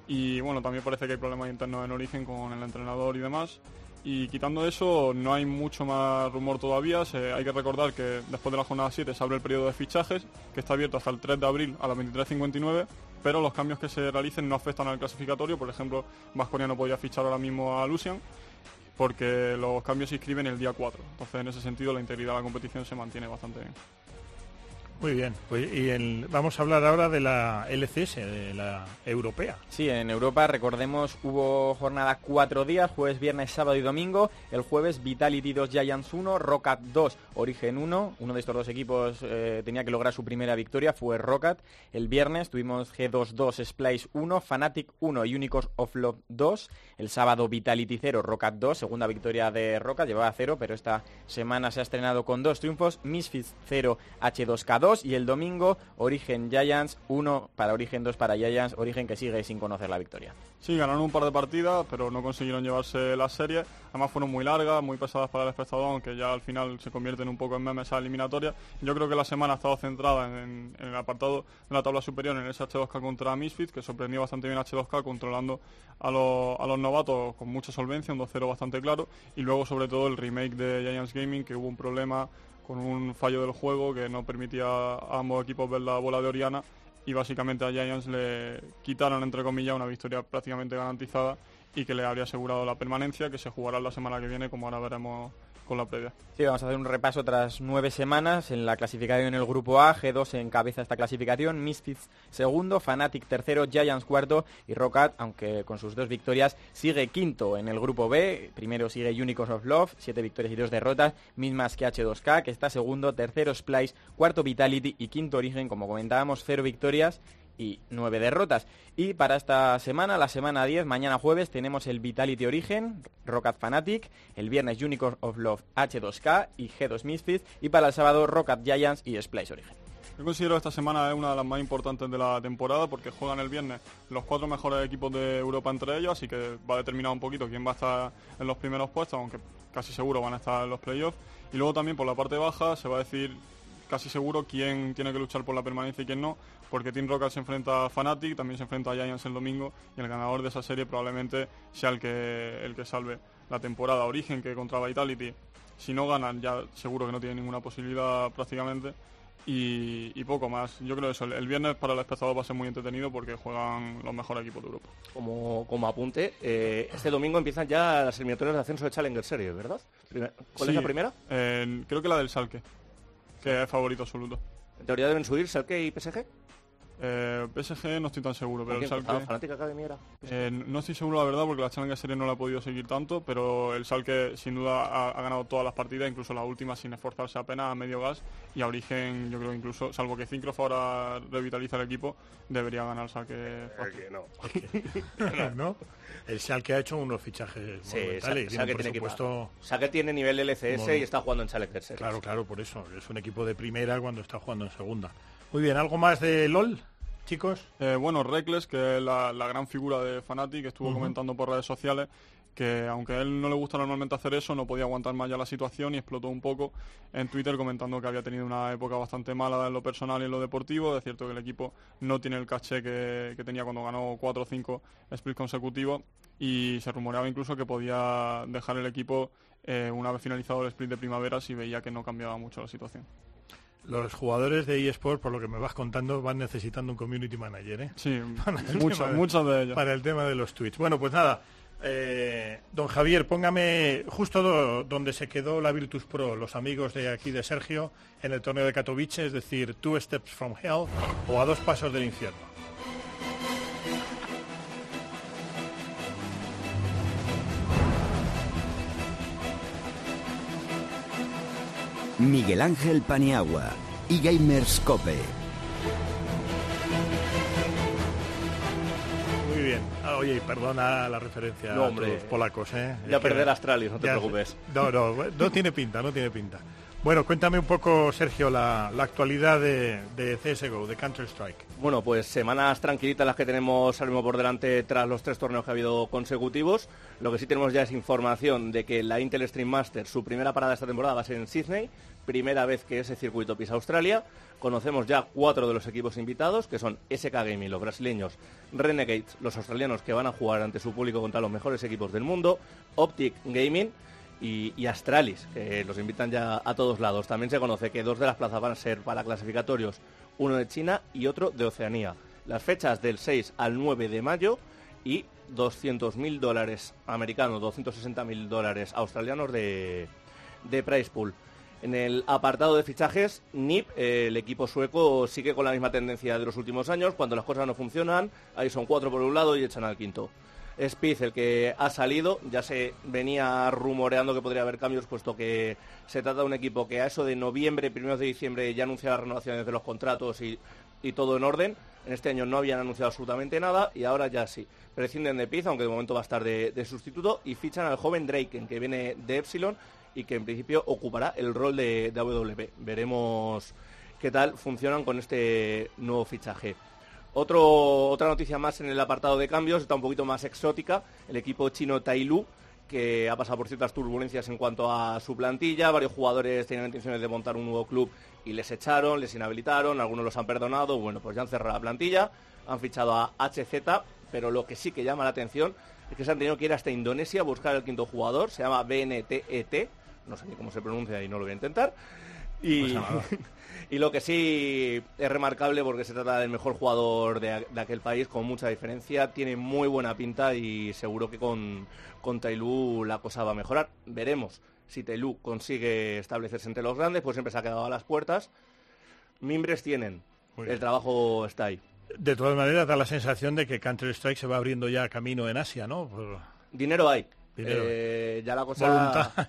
Y bueno, también parece que hay problemas internos en origen con el entrenador y demás. Y quitando eso, no hay mucho más rumor todavía. Hay que recordar que después de la jornada 7 se abre el periodo de fichajes, que está abierto hasta el 3 de abril a las 23.59, pero los cambios que se realicen no afectan al clasificatorio. Por ejemplo, Vasconia no podía fichar ahora mismo a Lucian, porque los cambios se inscriben el día 4. Entonces, en ese sentido, la integridad de la competición se mantiene bastante bien. Muy bien, pues y el- vamos a hablar ahora de la LCS, de la europea. Sí, en Europa, recordemos, hubo jornada cuatro días, jueves, viernes, sábado y domingo. El jueves, Vitality 2, Giants 1, Rocket 2, Origen 1. Uno de estos dos equipos eh, tenía que lograr su primera victoria, fue Rocket. El viernes tuvimos G2-2, Splice 1, Fnatic 1 y Unicorns of Love 2. El sábado, Vitality 0, Rocket 2, segunda victoria de Rocket, llevaba 0, pero esta semana se ha estrenado con dos triunfos, Misfits 0, H2K2 y el domingo, Origen Giants 1 para Origen 2 para Giants, Origen que sigue sin conocer la victoria. Sí, ganaron un par de partidas, pero no consiguieron llevarse la serie. Además fueron muy largas, muy pesadas para el espectador, aunque ya al final se convierten un poco en memes esa eliminatoria. Yo creo que la semana ha estado centrada en, el apartado de la tabla superior, en ese H2K contra Misfits, que sorprendió bastante bien a H2K, controlando a los novatos con mucha solvencia, un 2-0 bastante claro. Y luego, sobre todo, el remake de Giants Gaming, que hubo un problema con un fallo del juego que no permitía a ambos equipos ver la bola de Oriana y básicamente a Giants le quitaron entre comillas una victoria prácticamente garantizada y que le habría asegurado la permanencia que se jugará la semana que viene como ahora veremos con la previa. Sí, vamos a hacer un repaso tras nueve semanas en la clasificación en el grupo A. G2 encabeza esta clasificación, Misfits segundo, Fnatic tercero, Giants cuarto y Rocket, aunque con sus dos victorias, sigue quinto en el grupo B. Primero sigue Unicorns of Love, siete victorias y dos derrotas, mismas que H2K, que está segundo, tercero Splice, cuarto Vitality y quinto Origen, como comentábamos, cero victorias y nueve derrotas. Y para esta semana, la semana 10, mañana jueves, tenemos el Vitality Origen, Rocket Fanatic, el viernes Unicorn of Love H2K y G2 Misfits, y para el sábado Rocket Giants y Splice Origen. Yo considero esta semana es una de las más importantes de la temporada porque juegan el viernes los cuatro mejores equipos de Europa entre ellos, así que va a determinar un poquito quién va a estar en los primeros puestos, aunque casi seguro van a estar en los playoffs. Y luego también por la parte baja se va a decir casi seguro quién tiene que luchar por la permanencia y quién no, porque Team Rocket se enfrenta a Fnatic, también se enfrenta a Giants el domingo y el ganador de esa serie probablemente sea el que, el que salve la temporada. Origen que contra Vitality, si no ganan ya seguro que no tiene ninguna posibilidad prácticamente y, y poco más. Yo creo eso, el, el viernes para el espectador va a ser muy entretenido porque juegan los mejores equipos de Europa. Como, como apunte, eh, este domingo empiezan ya las eliminatorias de ascenso de Challenger Series, ¿verdad? ¿Cuál Sí, es la primera? eh, creo que la del Salque, que es favorito absoluto. En teoría deben subir Schalke y PSG. Eh, PSG no estoy tan seguro, pero ¿Con el Schalke... empezaba? Fnatic Academy era. Eh, no estoy seguro la verdad porque la Challenger Series no la he podido seguir tanto, pero el Schalke sin duda ha, ha ganado todas las partidas, incluso las últimas sin esforzarse apenas a medio gas y a origen yo creo que incluso, salvo que Zincrof ahora revitaliza el equipo, debería ganar el Schalke fácil. ¿no? El Schalke ha hecho unos fichajes Sí, monumentales. y Schalke tiene tiene nivel LCS y está jugando en Challenger Series. Claro, claro, por eso. Es un equipo de primera cuando está jugando en segunda. Muy bien, ¿algo más de LOL, chicos? Eh, bueno, Reckless, que es la, la gran figura de Fnatic, que estuvo comentando por redes sociales que aunque a él no le gusta normalmente hacer eso, no podía aguantar más ya la situación y explotó un poco en Twitter comentando que había tenido una época bastante mala en lo personal y en lo deportivo. Es cierto que el equipo no tiene el caché que, que tenía cuando ganó 4 o 5 splits consecutivos y se rumoreaba incluso que podía dejar el equipo eh, una vez finalizado el split de primavera si veía que no cambiaba mucho la situación. Los jugadores de eSport, por lo que me vas contando, van necesitando un community manager, ¿eh? Sí, muchas, tema de- ellas. Para el tema de los tweets. Bueno, pues nada. eh, don Javier, póngame justo do- donde se quedó la Virtus Pro, los amigos de aquí de Sergio, en el torneo de Katowice, es decir, Two Steps from Hell o a dos pasos del infierno. Miguel Ángel Paniagua y Gamers Cope. Muy bien. Ah, oye, y perdona la referencia No, a los polacos, ¿eh? Ya perder Astralis, no te ya- preocupes. No, no, no tiene pinta, no tiene pinta. Bueno, cuéntame un poco, Sergio, la, la actualidad de, de CSGO, de Counter-Strike. Bueno, pues semanas tranquilitas las que tenemos ahora por delante tras los tres torneos que ha habido consecutivos. Lo que sí tenemos ya es información de que la Intel Stream Master, su primera parada esta temporada va a ser en Sydney, primera vez que ese circuito pisa Australia. Conocemos ya cuatro de los equipos invitados, que son SK Gaming, los brasileños, Renegades, los australianos que van a jugar ante su público contra los mejores equipos del mundo, Optic Gaming, y, y Astralis, que los invitan ya a todos lados. También se conoce que dos de las plazas van a ser para clasificatorios, uno de China y otro de Oceanía. Las fechas del 6 al 9 de mayo y 200.000 dólares americanos, 260.000 dólares australianos de, de price pool. En el apartado de fichajes, NIP, el equipo sueco, sigue con la misma tendencia de los últimos años. Cuando las cosas no funcionan, ahí son cuatro por un lado y echan al quinto. Piz el que ha salido, ya se venía rumoreando que podría haber cambios, puesto que se trata de un equipo que a eso de noviembre, primeros de diciembre, ya anuncia las renovaciones de los contratos y, y todo en orden. En este año no habían anunciado absolutamente nada y ahora ya sí. Prescinden de Piz, aunque de momento va a estar de, de sustituto, y fichan al joven Draken, que viene de Epsilon y que en principio ocupará el rol de, de AWP. Veremos qué tal funcionan con este nuevo fichaje. Otro, otra noticia más en el apartado de cambios, está un poquito más exótica, el equipo chino Tailu, que ha pasado por ciertas turbulencias en cuanto a su plantilla, varios jugadores tenían intenciones de montar un nuevo club y les echaron, les inhabilitaron, algunos los han perdonado, bueno, pues ya han cerrado la plantilla, han fichado a HZ, pero lo que sí que llama la atención es que se han tenido que ir hasta Indonesia a buscar el quinto jugador, se llama BNTET, E no sé ni cómo se pronuncia y no lo voy a intentar, y. y lo que sí es remarcable porque se trata del mejor jugador de, de aquel país con mucha diferencia, tiene muy buena pinta y seguro que con, con Tailú la cosa va a mejorar. Veremos si Tailú consigue establecerse entre los grandes, pues siempre se ha quedado a las puertas. Mimbres tienen, el trabajo está ahí. De todas maneras, da la sensación de que Counter-Strike se va abriendo ya camino en Asia, ¿no? Dinero hay. Eh, ya la cosa... Voluntad.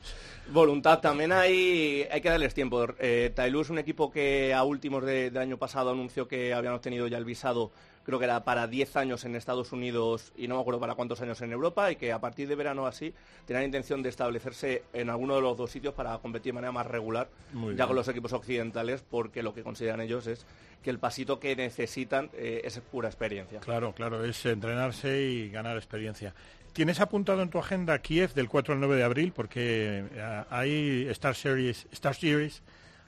Voluntad también hay, hay que darles tiempo. Eh, Tailú es un equipo que a últimos de- del año pasado anunció que habían obtenido ya el visado, creo que era para 10 años en Estados Unidos y no me acuerdo para cuántos años en Europa, y que a partir de verano así tenían intención de establecerse en alguno de los dos sitios para competir de manera más regular, Muy ya bien. con los equipos occidentales, porque lo que consideran ellos es que el pasito que necesitan eh, es pura experiencia. Claro, claro, es entrenarse y ganar experiencia. ¿Tienes apuntado en tu agenda Kiev del 4 al 9 de abril? Porque eh, hay Star Series, Star Series,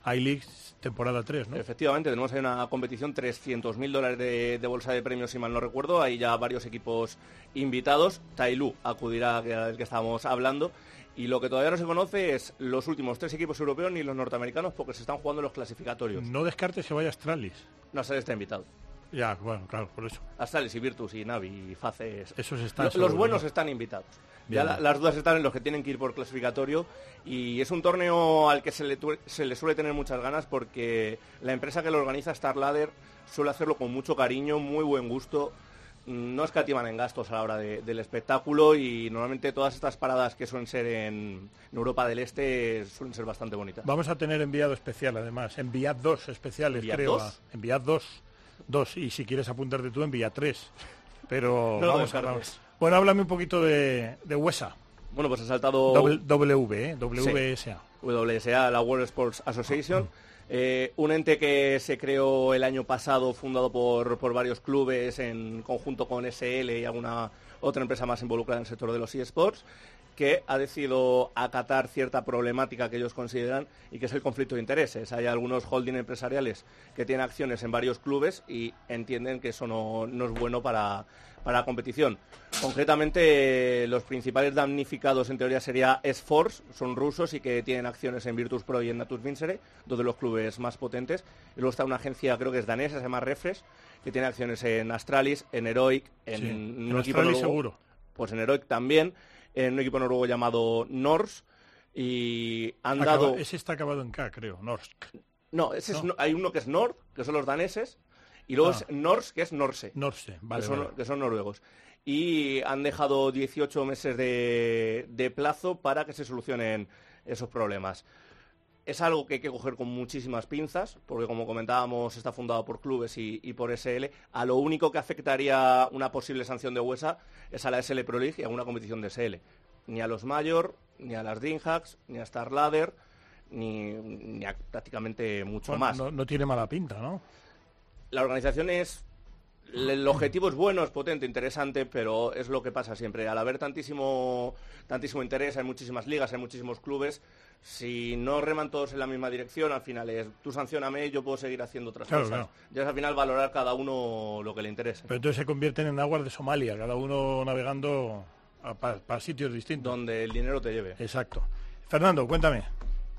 I-League temporada 3, ¿no? Efectivamente, tenemos ahí una competición, 300.000 dólares de, de bolsa de premios, si mal no recuerdo. Hay ya varios equipos invitados. Tailú acudirá, del que estábamos hablando. Y lo que todavía no se conoce es los últimos tres equipos europeos ni los norteamericanos porque se están jugando los clasificatorios. No descartes que vaya Astralis. No se está invitado. Ya, bueno, claro, por eso. Astralis y Virtus y Navi y Faces. Esos están los buenos ¿no? están invitados. Bien, ya la- las dudas están en los que tienen que ir por clasificatorio y es un torneo al que se le, se le suele tener muchas ganas porque la empresa que lo organiza, Star Ladder, suele hacerlo con mucho cariño, muy buen gusto. Mm, No escatiman en gastos a la hora de- del espectáculo y normalmente todas estas paradas que suelen ser en, en Europa del Este suelen ser bastante bonitas. Vamos a tener enviado especial, además. Enviad dos especiales, ¿Enviad creo. dos? a- Enviad dos. Dos. Y si quieres apuntarte tú, envía tres. Pero No vamos a. Bueno, háblame un poquito de, de WESA. Bueno, pues ha saltado... Doble- W, ¿eh? WSA. WSA, la World Sports Association, eh, un ente que se creó el año pasado, fundado por, por varios clubes en conjunto con SL y alguna otra empresa más involucrada en el sector de los eSports, que ha decidido acatar cierta problemática que ellos consideran y que es el conflicto de intereses. Hay algunos holding empresariales que tienen acciones en varios clubes y entienden que eso no, no es bueno para, para la competición. Concretamente, los principales damnificados en teoría sería S-Force, son rusos y que tienen acciones en Virtus Pro y en Natus Vincere, dos de los clubes más potentes. Y luego está una agencia, creo que es danesa, se llama Refresh, que tiene acciones en Astralis, en Heroic, en, Sí, en Astralis seguro. Pues en Heroic también, en un equipo noruego llamado Nors. Y han Acaba- dado... Ese está acabado en K, creo. Norsk. No, ese es No. no- hay uno que es Nord, que son los daneses, y luego Ah. es Nors, que es Norse, Norse, vale, que, son, vale. que son noruegos. Y han dejado 18 meses de, de plazo para que se solucionen esos problemas. Es algo que hay que coger con muchísimas pinzas, porque como comentábamos está fundado por clubes y, y por SL. A lo único que afectaría una posible sanción de USA es a la SL Pro League y a una competición de SL. Ni a los Mayor, ni a las DreamHacks, ni a Star Ladder, ni, ni a prácticamente mucho Bueno, más. no, no tiene mala pinta, ¿no? La organización es... El objetivo es bueno, es potente, interesante, pero es lo que pasa siempre. Al haber tantísimo, tantísimo interés, hay muchísimas ligas, hay muchísimos clubes. Si no reman todos en la misma dirección, al final es tú sancioname, yo puedo seguir haciendo otras Claro, cosas. claro. Ya es al final valorar cada uno lo que le interesa. Pero entonces se convierten en aguas de Somalia, cada uno navegando para sitios distintos. Donde el dinero te lleve. Exacto. Fernando, cuéntame.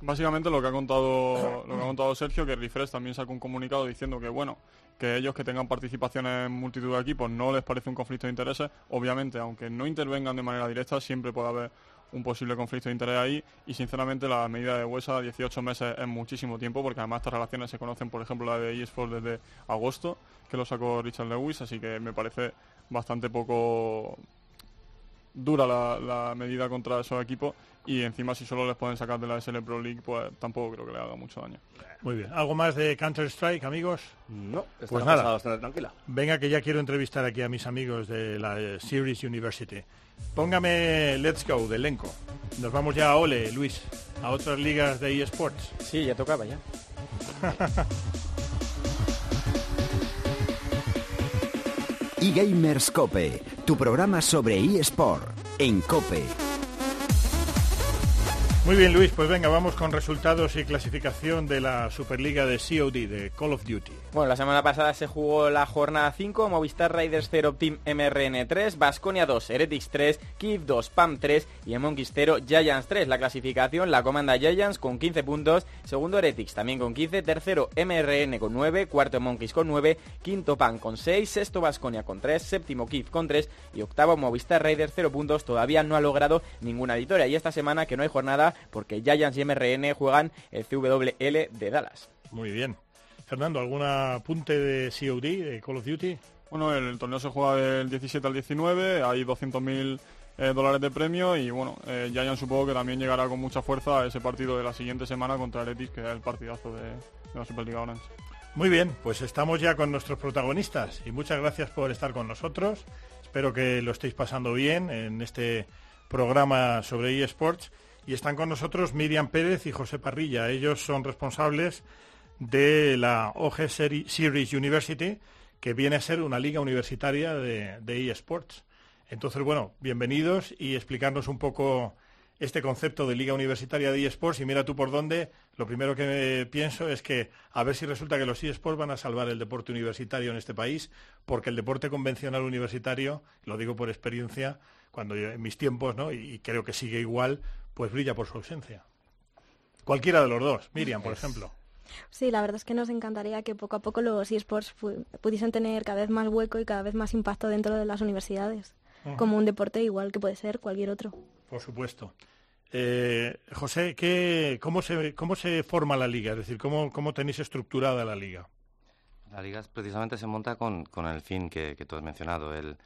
Básicamente lo que ha contado lo que ha contado Sergio, que Refresh también sacó un comunicado diciendo que bueno, que ellos que tengan participación en multitud de equipos no les parece un conflicto de intereses. Obviamente, aunque no intervengan de manera directa, siempre puede haber un posible conflicto de interés ahí y sinceramente la medida de Huesa 18 meses es muchísimo tiempo porque además estas relaciones se conocen por ejemplo la de eSports desde agosto que lo sacó Richard Lewis así que me parece bastante poco dura la, la medida contra esos equipos y encima si solo les pueden sacar de la SL Pro League pues tampoco creo que le haga mucho daño. Muy bien. ¿Algo más de Counter-Strike, amigos? No, esta pues nada. bastante tranquila. Venga, que ya quiero entrevistar aquí a mis amigos de la eh, Series University. Póngame Let's Go de elenco. Nos vamos ya a Ole, Luis, a otras ligas de eSports. Sí, ya tocaba ya. eGamers Cope, tu programa sobre eSport en Cope. Muy bien, Luis, pues venga, vamos con resultados y clasificación de la Superliga de COD, de Call of Duty. Bueno, la semana pasada se jugó la jornada 5, Movistar Raiders 0, Team MRN 3, Basconia 2, Heretics 3, Kiev 2, PAM 3 y en Monkeys 0, Giants 3. La clasificación, la comanda Giants con 15 puntos, segundo Heretics también con 15, tercero MRN con 9, cuarto Monkeys con 9, quinto PAM con 6, sexto Basconia con 3, séptimo Kiev con 3 y octavo Movistar Raiders 0 puntos, todavía no ha logrado ninguna victoria. Y esta semana que no hay jornada porque Giants y MRN juegan el CWL de Dallas. Muy bien. Fernando, ¿algún apunte de COD, de Call of Duty? Bueno, el, torneo se juega del 17 al 19, hay 200.000 eh, dólares de premio y bueno, eh, Giants supongo que también llegará con mucha fuerza a ese partido de la siguiente semana contra Heretics, que es el partidazo de, de la Superliga Orange. Muy bien, pues estamos ya con nuestros protagonistas y muchas gracias por estar con nosotros. Espero que lo estéis pasando bien en este programa sobre eSports. Y están con nosotros Miriam Pérez y José Parrilla. Ellos son responsables de la OG Seri- Series University, que viene a ser una liga universitaria de, de eSports. Entonces, bueno, bienvenidos y explicarnos un poco este concepto de liga universitaria de eSports. Y mira tú por dónde, lo primero que pienso es que a ver si resulta que los eSports van a salvar el deporte universitario en este país, porque el deporte convencional universitario, lo digo por experiencia, cuando yo- en mis tiempos, ¿no? y creo que sigue igual, pues brilla por su ausencia. Cualquiera de los dos, Miriam, por ejemplo. Sí, la verdad es que nos encantaría que poco a poco los eSports pu- pudiesen tener cada vez más hueco y cada vez más impacto dentro de las universidades, como un deporte igual que puede ser cualquier otro. Por supuesto. Eh, José, ¿qué, cómo, se, ¿cómo se forma la liga? Es decir, ¿cómo, cómo tenéis estructurada la liga? La liga precisamente se monta con, con el fin que, que tú has mencionado. El,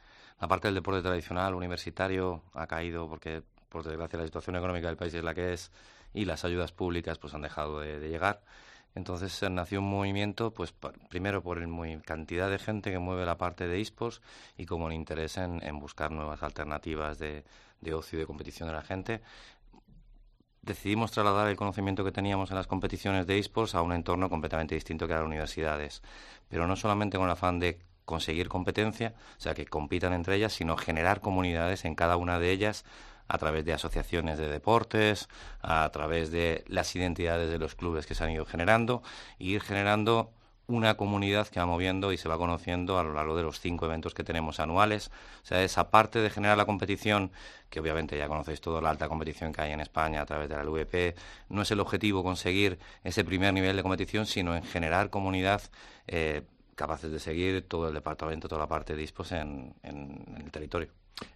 la parte del deporte tradicional universitario ha caído porque, por desgracia, la situación económica del país es la que es y las ayudas públicas pues han dejado de, llegar. Entonces nació un movimiento, pues primero por el muy cantidad de gente que mueve la parte de esports y como un interés en, en buscar nuevas alternativas de, de ocio y de competición de la gente decidimos trasladar el conocimiento que teníamos en las competiciones de esports a un entorno completamente distinto que a las universidades. Pero no solamente con el afán de conseguir competencia, o sea, que compitan entre ellas, sino generar comunidades en cada una de ellas a través de asociaciones de deportes, a través de las identidades de los clubes que se han ido generando, e ir generando una comunidad que va moviendo y se va conociendo a lo largo de los cinco eventos que tenemos anuales. O sea, esa parte de generar la competición, que obviamente ya conocéis todo, la alta competición que hay en España a través de la LVP, no es el objetivo conseguir ese primer nivel de competición, sino en generar comunidad eh, capaces de seguir todo el departamento, toda la parte de ISPOS en- en el territorio.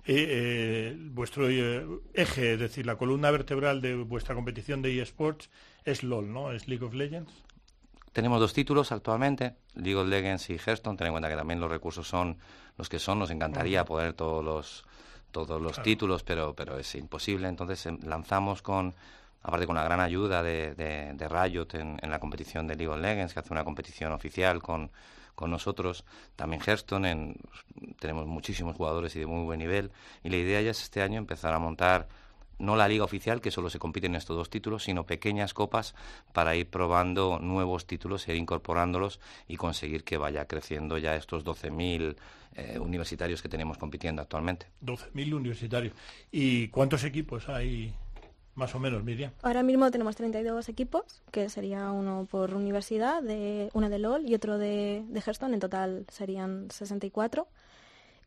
Eh, eh, vuestro eh, eje, es decir, la columna vertebral de vuestra competición de eSports es LOL, ¿no? Es League of Legends. Tenemos dos títulos actualmente, League of Legends y Hearthstone. Ten en cuenta que también los recursos son los que son. Nos encantaría Ujú. poner todos los todos los Claro. títulos, pero pero es imposible. Entonces em, lanzamos con aparte con la gran ayuda de, de, de Riot en, en la competición de League of Legends, que hace una competición oficial con con nosotros, también Hearthstone, en, tenemos muchísimos jugadores y de muy buen nivel, y la idea ya es este año empezar a montar no la liga oficial, que solo se compite en estos dos títulos, sino pequeñas copas para ir probando nuevos títulos, ir incorporándolos y conseguir que vaya creciendo ya estos 12.000 eh, universitarios que tenemos compitiendo actualmente. 12.000 universitarios. ¿Y cuántos equipos hay más o menos, Miriam? Ahora mismo tenemos 32 equipos, que sería uno por universidad, de, uno de LOL y otro de, de Hearthstone. En total serían 64.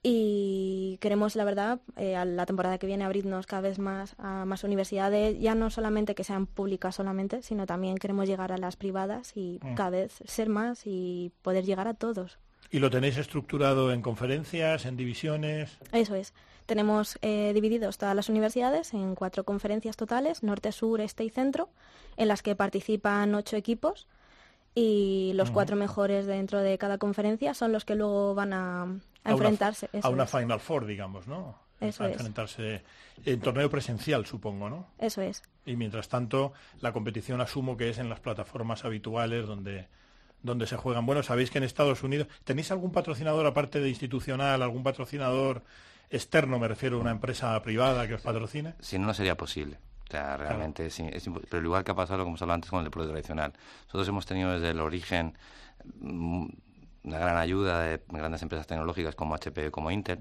Y queremos, la verdad, eh, a la temporada que viene abrirnos cada vez más a más universidades, ya no solamente que sean públicas solamente, sino también queremos llegar a las privadas y Mm. cada vez ser más y poder llegar a todos. ¿Y lo tenéis estructurado en conferencias, en divisiones? Eso es. Tenemos eh, divididos todas las universidades en cuatro conferencias totales, norte, sur, este y centro, en las que participan ocho equipos y los cuatro mejores dentro de cada conferencia son los que luego van a, enfrentarse. a una es. Final Four, digamos, ¿no? Eso a es. enfrentarse en torneo presencial, supongo, ¿no? Eso es. Y mientras tanto, la competición asumo que es en las plataformas habituales donde, donde se juegan. Bueno, sabéis que en Estados Unidos, ¿tenéis algún patrocinador aparte de institucional, algún patrocinador externo, me refiero a una empresa privada que os patrocine? Si no, no sería posible. O sea, realmente es, es Pero igual que ha pasado hemos hablado antes con el deporte tradicional. Nosotros hemos tenido desde el origen mm, una gran ayuda de grandes empresas tecnológicas como HP y como Intel.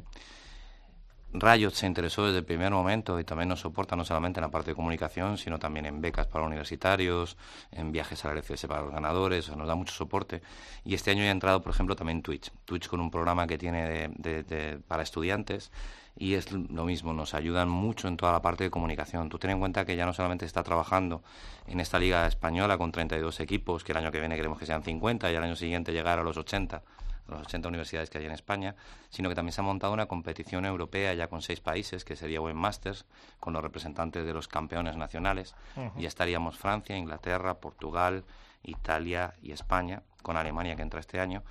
Riot se interesó desde el primer momento y también nos soporta no solamente en la parte de comunicación, sino también en becas para universitarios, en viajes a la LCS para los ganadores, nos da mucho soporte. Y este año ya ha entrado, por ejemplo, también Twitch. Twitch con un programa que tiene de- de- para estudiantes y es lo mismo, nos ayudan mucho en toda la parte de comunicación. Tú ten en cuenta que ya no solamente está trabajando en esta liga española con 32 equipos, que el año que viene queremos que sean 50 y el año siguiente llegar a los 80 a las 80 universidades que hay en España, sino que también se ha montado una competición europea ya con seis países, que sería Web Masters, con los representantes de los campeones nacionales. Ya estaríamos Francia, Inglaterra, Portugal, Italia y España, con Alemania que entra este año.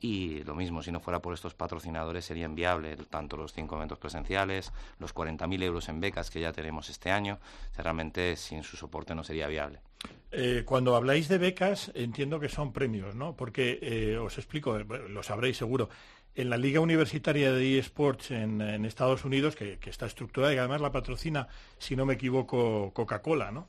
Y lo mismo, si no fuera por estos patrocinadores, sería inviable tanto los cinco eventos presenciales, los 40.000 euros en becas que ya tenemos este año. O sea, realmente sin su soporte no sería viable. Eh, cuando habláis de becas, entiendo que son premios, ¿no? Porque eh, os explico, eh, lo sabréis seguro. En la Liga Universitaria de eSports en, Estados Unidos, que, que está estructurada y que además la patrocina, si no me equivoco, Coca-Cola, ¿no?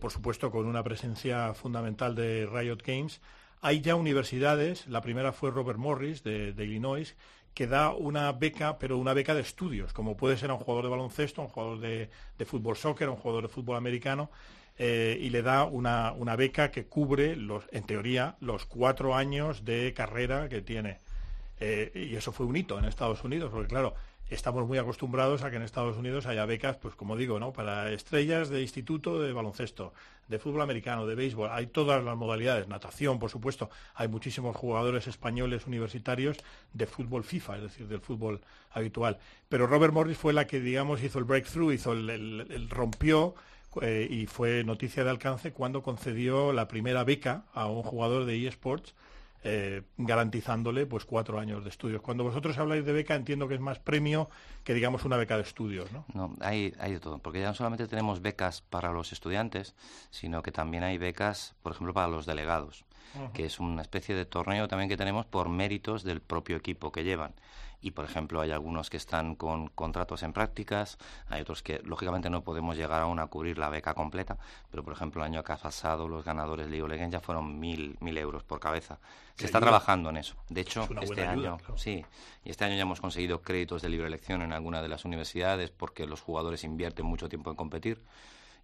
Por supuesto, con una presencia fundamental de Riot Games. Hay ya universidades, la primera fue Robert Morris de, Illinois, que da una beca, pero una beca de estudios, como puede ser a un jugador de baloncesto, un jugador de, de fútbol soccer, a un jugador de fútbol americano, eh, y le da una, una beca que cubre, los, en teoría, los cuatro años de carrera que tiene. Eh, y eso fue un hito en Estados Unidos, porque claro, estamos muy acostumbrados a que en Estados Unidos haya becas, pues como digo, ¿no? Para estrellas de instituto de baloncesto, de fútbol americano, de béisbol, hay todas las modalidades, natación, por supuesto, hay muchísimos jugadores españoles universitarios de fútbol FIFA, es decir, del fútbol habitual. Pero Robert Morris fue la que, digamos, hizo el breakthrough, hizo el, rompió eh, y fue noticia de alcance cuando concedió la primera beca a un jugador de eSports eh, garantizándole pues cuatro años de estudios. Cuando vosotros habláis de beca entiendo que es más premio que digamos una beca de estudios, ¿no? No, hay, hay de todo, porque ya no solamente tenemos becas para los estudiantes, sino que también hay becas, por ejemplo, para los delegados, que es una especie de torneo también que tenemos por méritos del propio equipo que llevan. Y, por ejemplo, hay algunos que están con contratos en prácticas, hay otros que, lógicamente, no podemos llegar aún a cubrir la beca completa, pero, por ejemplo, el año que ha pasado, los ganadores de League ya fueron mil, mil euros por cabeza. Se está ayuda. trabajando en eso. De hecho, Es este ayuda, año, claro. sí, y este año ya hemos conseguido créditos de libre elección en alguna de las universidades porque los jugadores invierten mucho tiempo en competir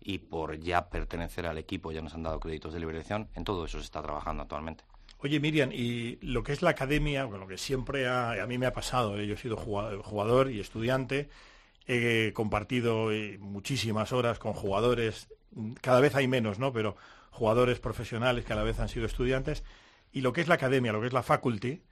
y por ya pertenecer al equipo ya nos han dado créditos de libre elección. En todo eso se está trabajando actualmente. Oye, Miriam, y lo que es la academia, bueno, lo que siempre ha- a mí me ha pasado, eh, yo he sido jugado- jugador y estudiante, he compartido eh, muchísimas horas con jugadores, cada vez hay menos, ¿no? Pero jugadores profesionales que a la vez han sido estudiantes, y lo que es la academia, lo que es la faculty,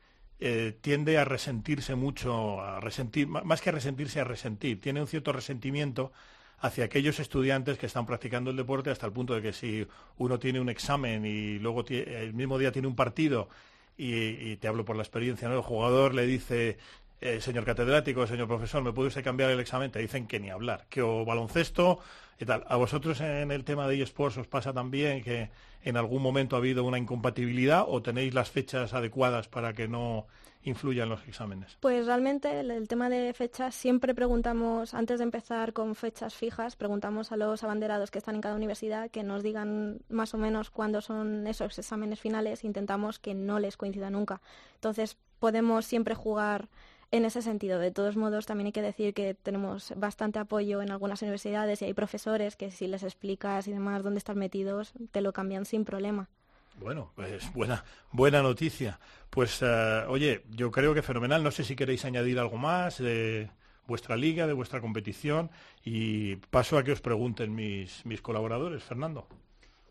eh, tiende a resentirse mucho, a resentir, más que a resentirse, a resentir, tiene un cierto resentimiento hacia aquellos estudiantes que están practicando el deporte hasta el punto de que si uno tiene un examen y luego el mismo día tiene un partido y, y te hablo por la experiencia, ¿no? El jugador le dice, eh, señor catedrático, señor profesor, ¿me puede usted cambiar el examen? Te dicen que ni hablar, que o baloncesto y tal. ¿A vosotros en el tema de eSports os pasa también que en algún momento ha habido una incompatibilidad o tenéis las fechas adecuadas para que no influyan los exámenes? Pues realmente el, el tema de fechas siempre preguntamos, antes de empezar con fechas fijas, preguntamos a los abanderados que están en cada universidad que nos digan más o menos cuándo son esos exámenes finales. Intentamos que no les coincida nunca. Entonces podemos siempre jugar en ese sentido. De todos modos, también hay que decir que tenemos bastante apoyo en algunas universidades y hay profesores que si les explicas y demás dónde están metidos, te lo cambian sin problema. Bueno, pues buena, buena noticia. Pues eh, oye, yo creo que fenomenal. No sé si queréis añadir algo más de vuestra liga, de vuestra competición y paso a que os pregunten mis, mis colaboradores. Fernando.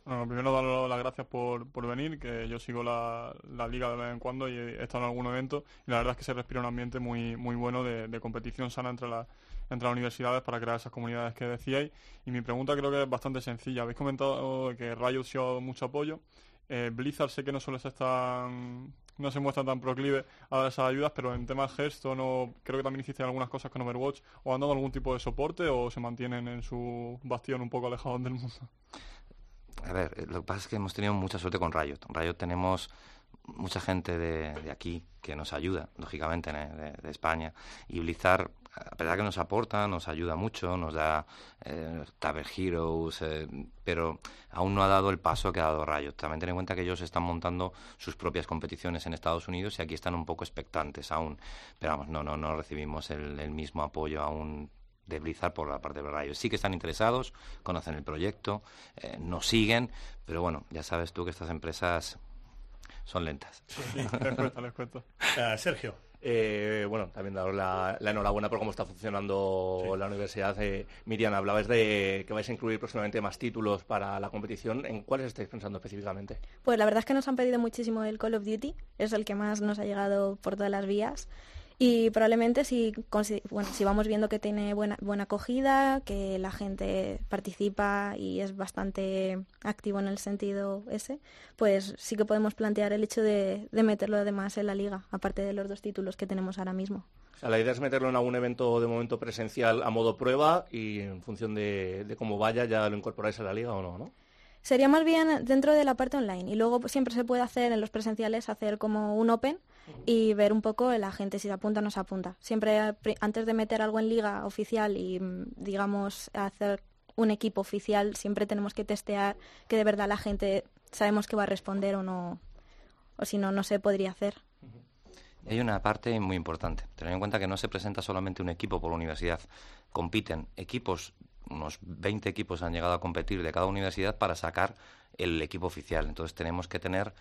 Bueno, primero daros las gracias por, por venir, que yo sigo la, la liga de vez en cuando y he estado en algún evento y la verdad es que se respira un ambiente muy, muy bueno de, competición sana entre, la- entre las universidades para crear esas comunidades que decíais. Y mi pregunta creo que es bastante sencilla. Habéis comentado que Riot sí ha dado mucho apoyo. Eh, Blizzard sé que no suele ser tan... no se muestra tan proclive a dar esas ayudas, pero en temas Hearthstone o creo que también hiciste algunas cosas con Overwatch, ¿o han dado algún tipo de soporte o se mantienen en su bastión un poco alejados del mundo? A ver, eh, lo que pasa es que hemos tenido mucha suerte con Riot. En Riot tenemos mucha gente de, aquí que nos ayuda, lógicamente, ¿no? de, España. Y Blizzard, a pesar que nos aporta, nos ayuda mucho, nos da eh, Tavern Heroes, eh, pero aún no ha dado el paso que ha dado Riot. También ten en cuenta que ellos están montando sus propias competiciones en Estados Unidos y aquí están un poco expectantes aún. Pero vamos, no, no, no recibimos el, el mismo apoyo aún de Blizzard por la parte de Riot. Sí que están interesados, conocen el proyecto, eh, nos siguen, pero bueno, ya sabes tú que estas empresas son lentas. les cuesta, les cuesta. Ah, Sergio. Eh, bueno, también daros la, la enhorabuena por cómo está funcionando la universidad. Eh, Miriam, hablabais de que vais a incluir próximamente más títulos para la competición. ¿En cuáles estáis pensando específicamente? Pues la verdad es que nos han pedido muchísimo el Call of Duty, es el que más nos ha llegado por todas las vías. Y probablemente si, bueno, si vamos viendo que tiene buena, buena acogida, que la gente participa y es bastante activo en el sentido ese, pues sí que podemos plantear el hecho de, de meterlo además en la liga, aparte de los dos títulos que tenemos ahora mismo. O sea, la idea es meterlo en algún evento de momento presencial a modo prueba y en función de, de cómo vaya ya lo incorporáis a la liga o no, ¿no? Sería más bien dentro de la parte online y luego pues, siempre se puede hacer en los presenciales hacer como un open y ver un poco la gente si se apunta o no se apunta. Siempre antes de meter algo en liga oficial y mm, digamos hacer un equipo oficial siempre tenemos que testear que de verdad la gente sabemos que va a responder o no o si no no se podría hacer. Hay una parte muy importante. Tener en cuenta que no se presenta solamente un equipo por universidad. Compiten equipos, unos 20 equipos han llegado a competir de cada universidad para sacar el equipo oficial. Entonces tenemos que tener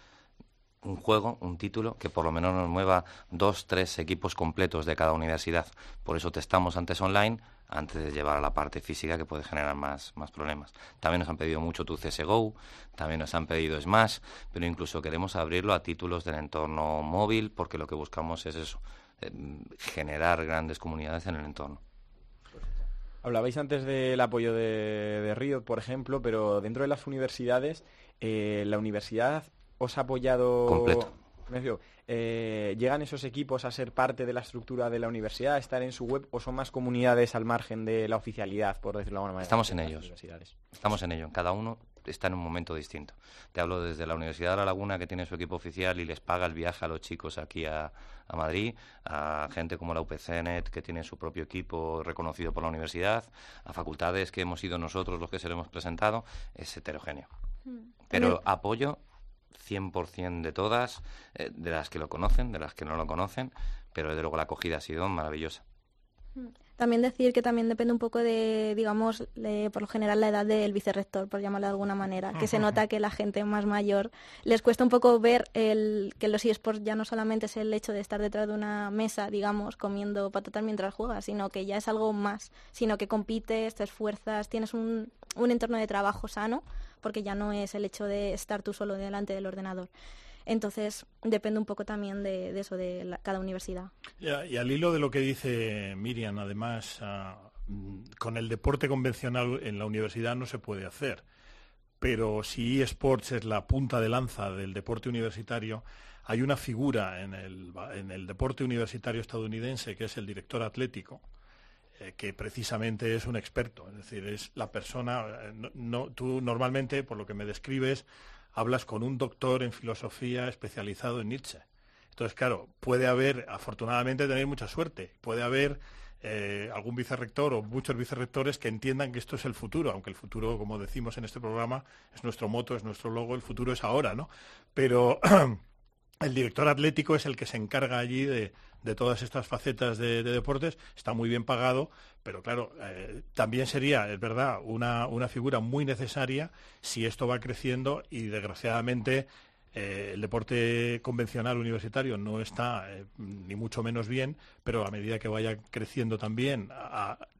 un juego, un título, que por lo menos nos mueva dos, tres equipos completos de cada universidad. Por eso testamos antes online, antes de llevar a la parte física que puede generar más, más problemas. También nos han pedido mucho tu CSGO, también nos han pedido Smash, pero incluso queremos abrirlo a títulos del entorno móvil porque lo que buscamos es eso, eh, generar grandes comunidades en el entorno. Hablabais antes del apoyo de, de Riot, por ejemplo, pero dentro de las universidades, eh, ¿la universidad os ha apoyado... Completo. Eh, ¿Llegan esos equipos a ser parte de la estructura de la universidad, a estar en su web, o son más comunidades al margen de la oficialidad, por decirlo de alguna manera? Estamos en ellos. universidades? Estamos en ello. Cada uno está en un momento distinto. Te hablo desde la Universidad de La Laguna, que tiene su equipo oficial y les paga el viaje a los chicos aquí a, a Madrid, a gente como la UPCNet, que tiene su propio equipo reconocido por la universidad, a facultades que hemos sido nosotros los que se lo hemos presentado. Es heterogéneo. Pero apoyo 100% de todas, eh, de las que lo conocen, de las que no lo conocen, pero desde luego la acogida ha sido maravillosa. También decir que también depende un poco de, digamos, de- por lo general la edad del vicerrector, por llamarlo de alguna manera, que se nota que la gente más mayor les cuesta un poco ver el, que los eSports ya no solamente es el hecho de estar detrás de una mesa, digamos, comiendo patatas mientras juegas, sino que ya es algo más, sino que compites, te esfuerzas, tienes un, un entorno de trabajo sano, porque ya no es el hecho de estar tú solo delante del ordenador. Entonces, depende un poco también de, eso, de cada universidad. Y, a- y al hilo de lo que dice Miriam, además, ah, mm, con el deporte convencional en la universidad no se puede hacer. Pero si eSports es la punta de lanza del deporte universitario, hay una figura en el, en el deporte universitario estadounidense que es el director atlético, eh, que precisamente es un experto. Es decir, es la persona. eh, no, tú normalmente, por lo que me describes, hablas con un doctor en filosofía especializado en Nietzsche. Entonces, claro, puede haber, afortunadamente tenéis mucha suerte, puede haber eh, algún vicerrector o muchos vicerrectores que entiendan que esto es el futuro, aunque el futuro, como decimos en este programa, es nuestro moto, es nuestro logo, el futuro es ahora, ¿no? Pero el director atlético es el que se encarga allí de, todas estas facetas de, de deportes, está muy bien pagado, pero claro, eh, también sería, es verdad, una, una figura muy necesaria si esto va creciendo y desgraciadamente eh, el deporte convencional universitario no está eh, ni mucho menos bien, pero a medida que vaya creciendo también,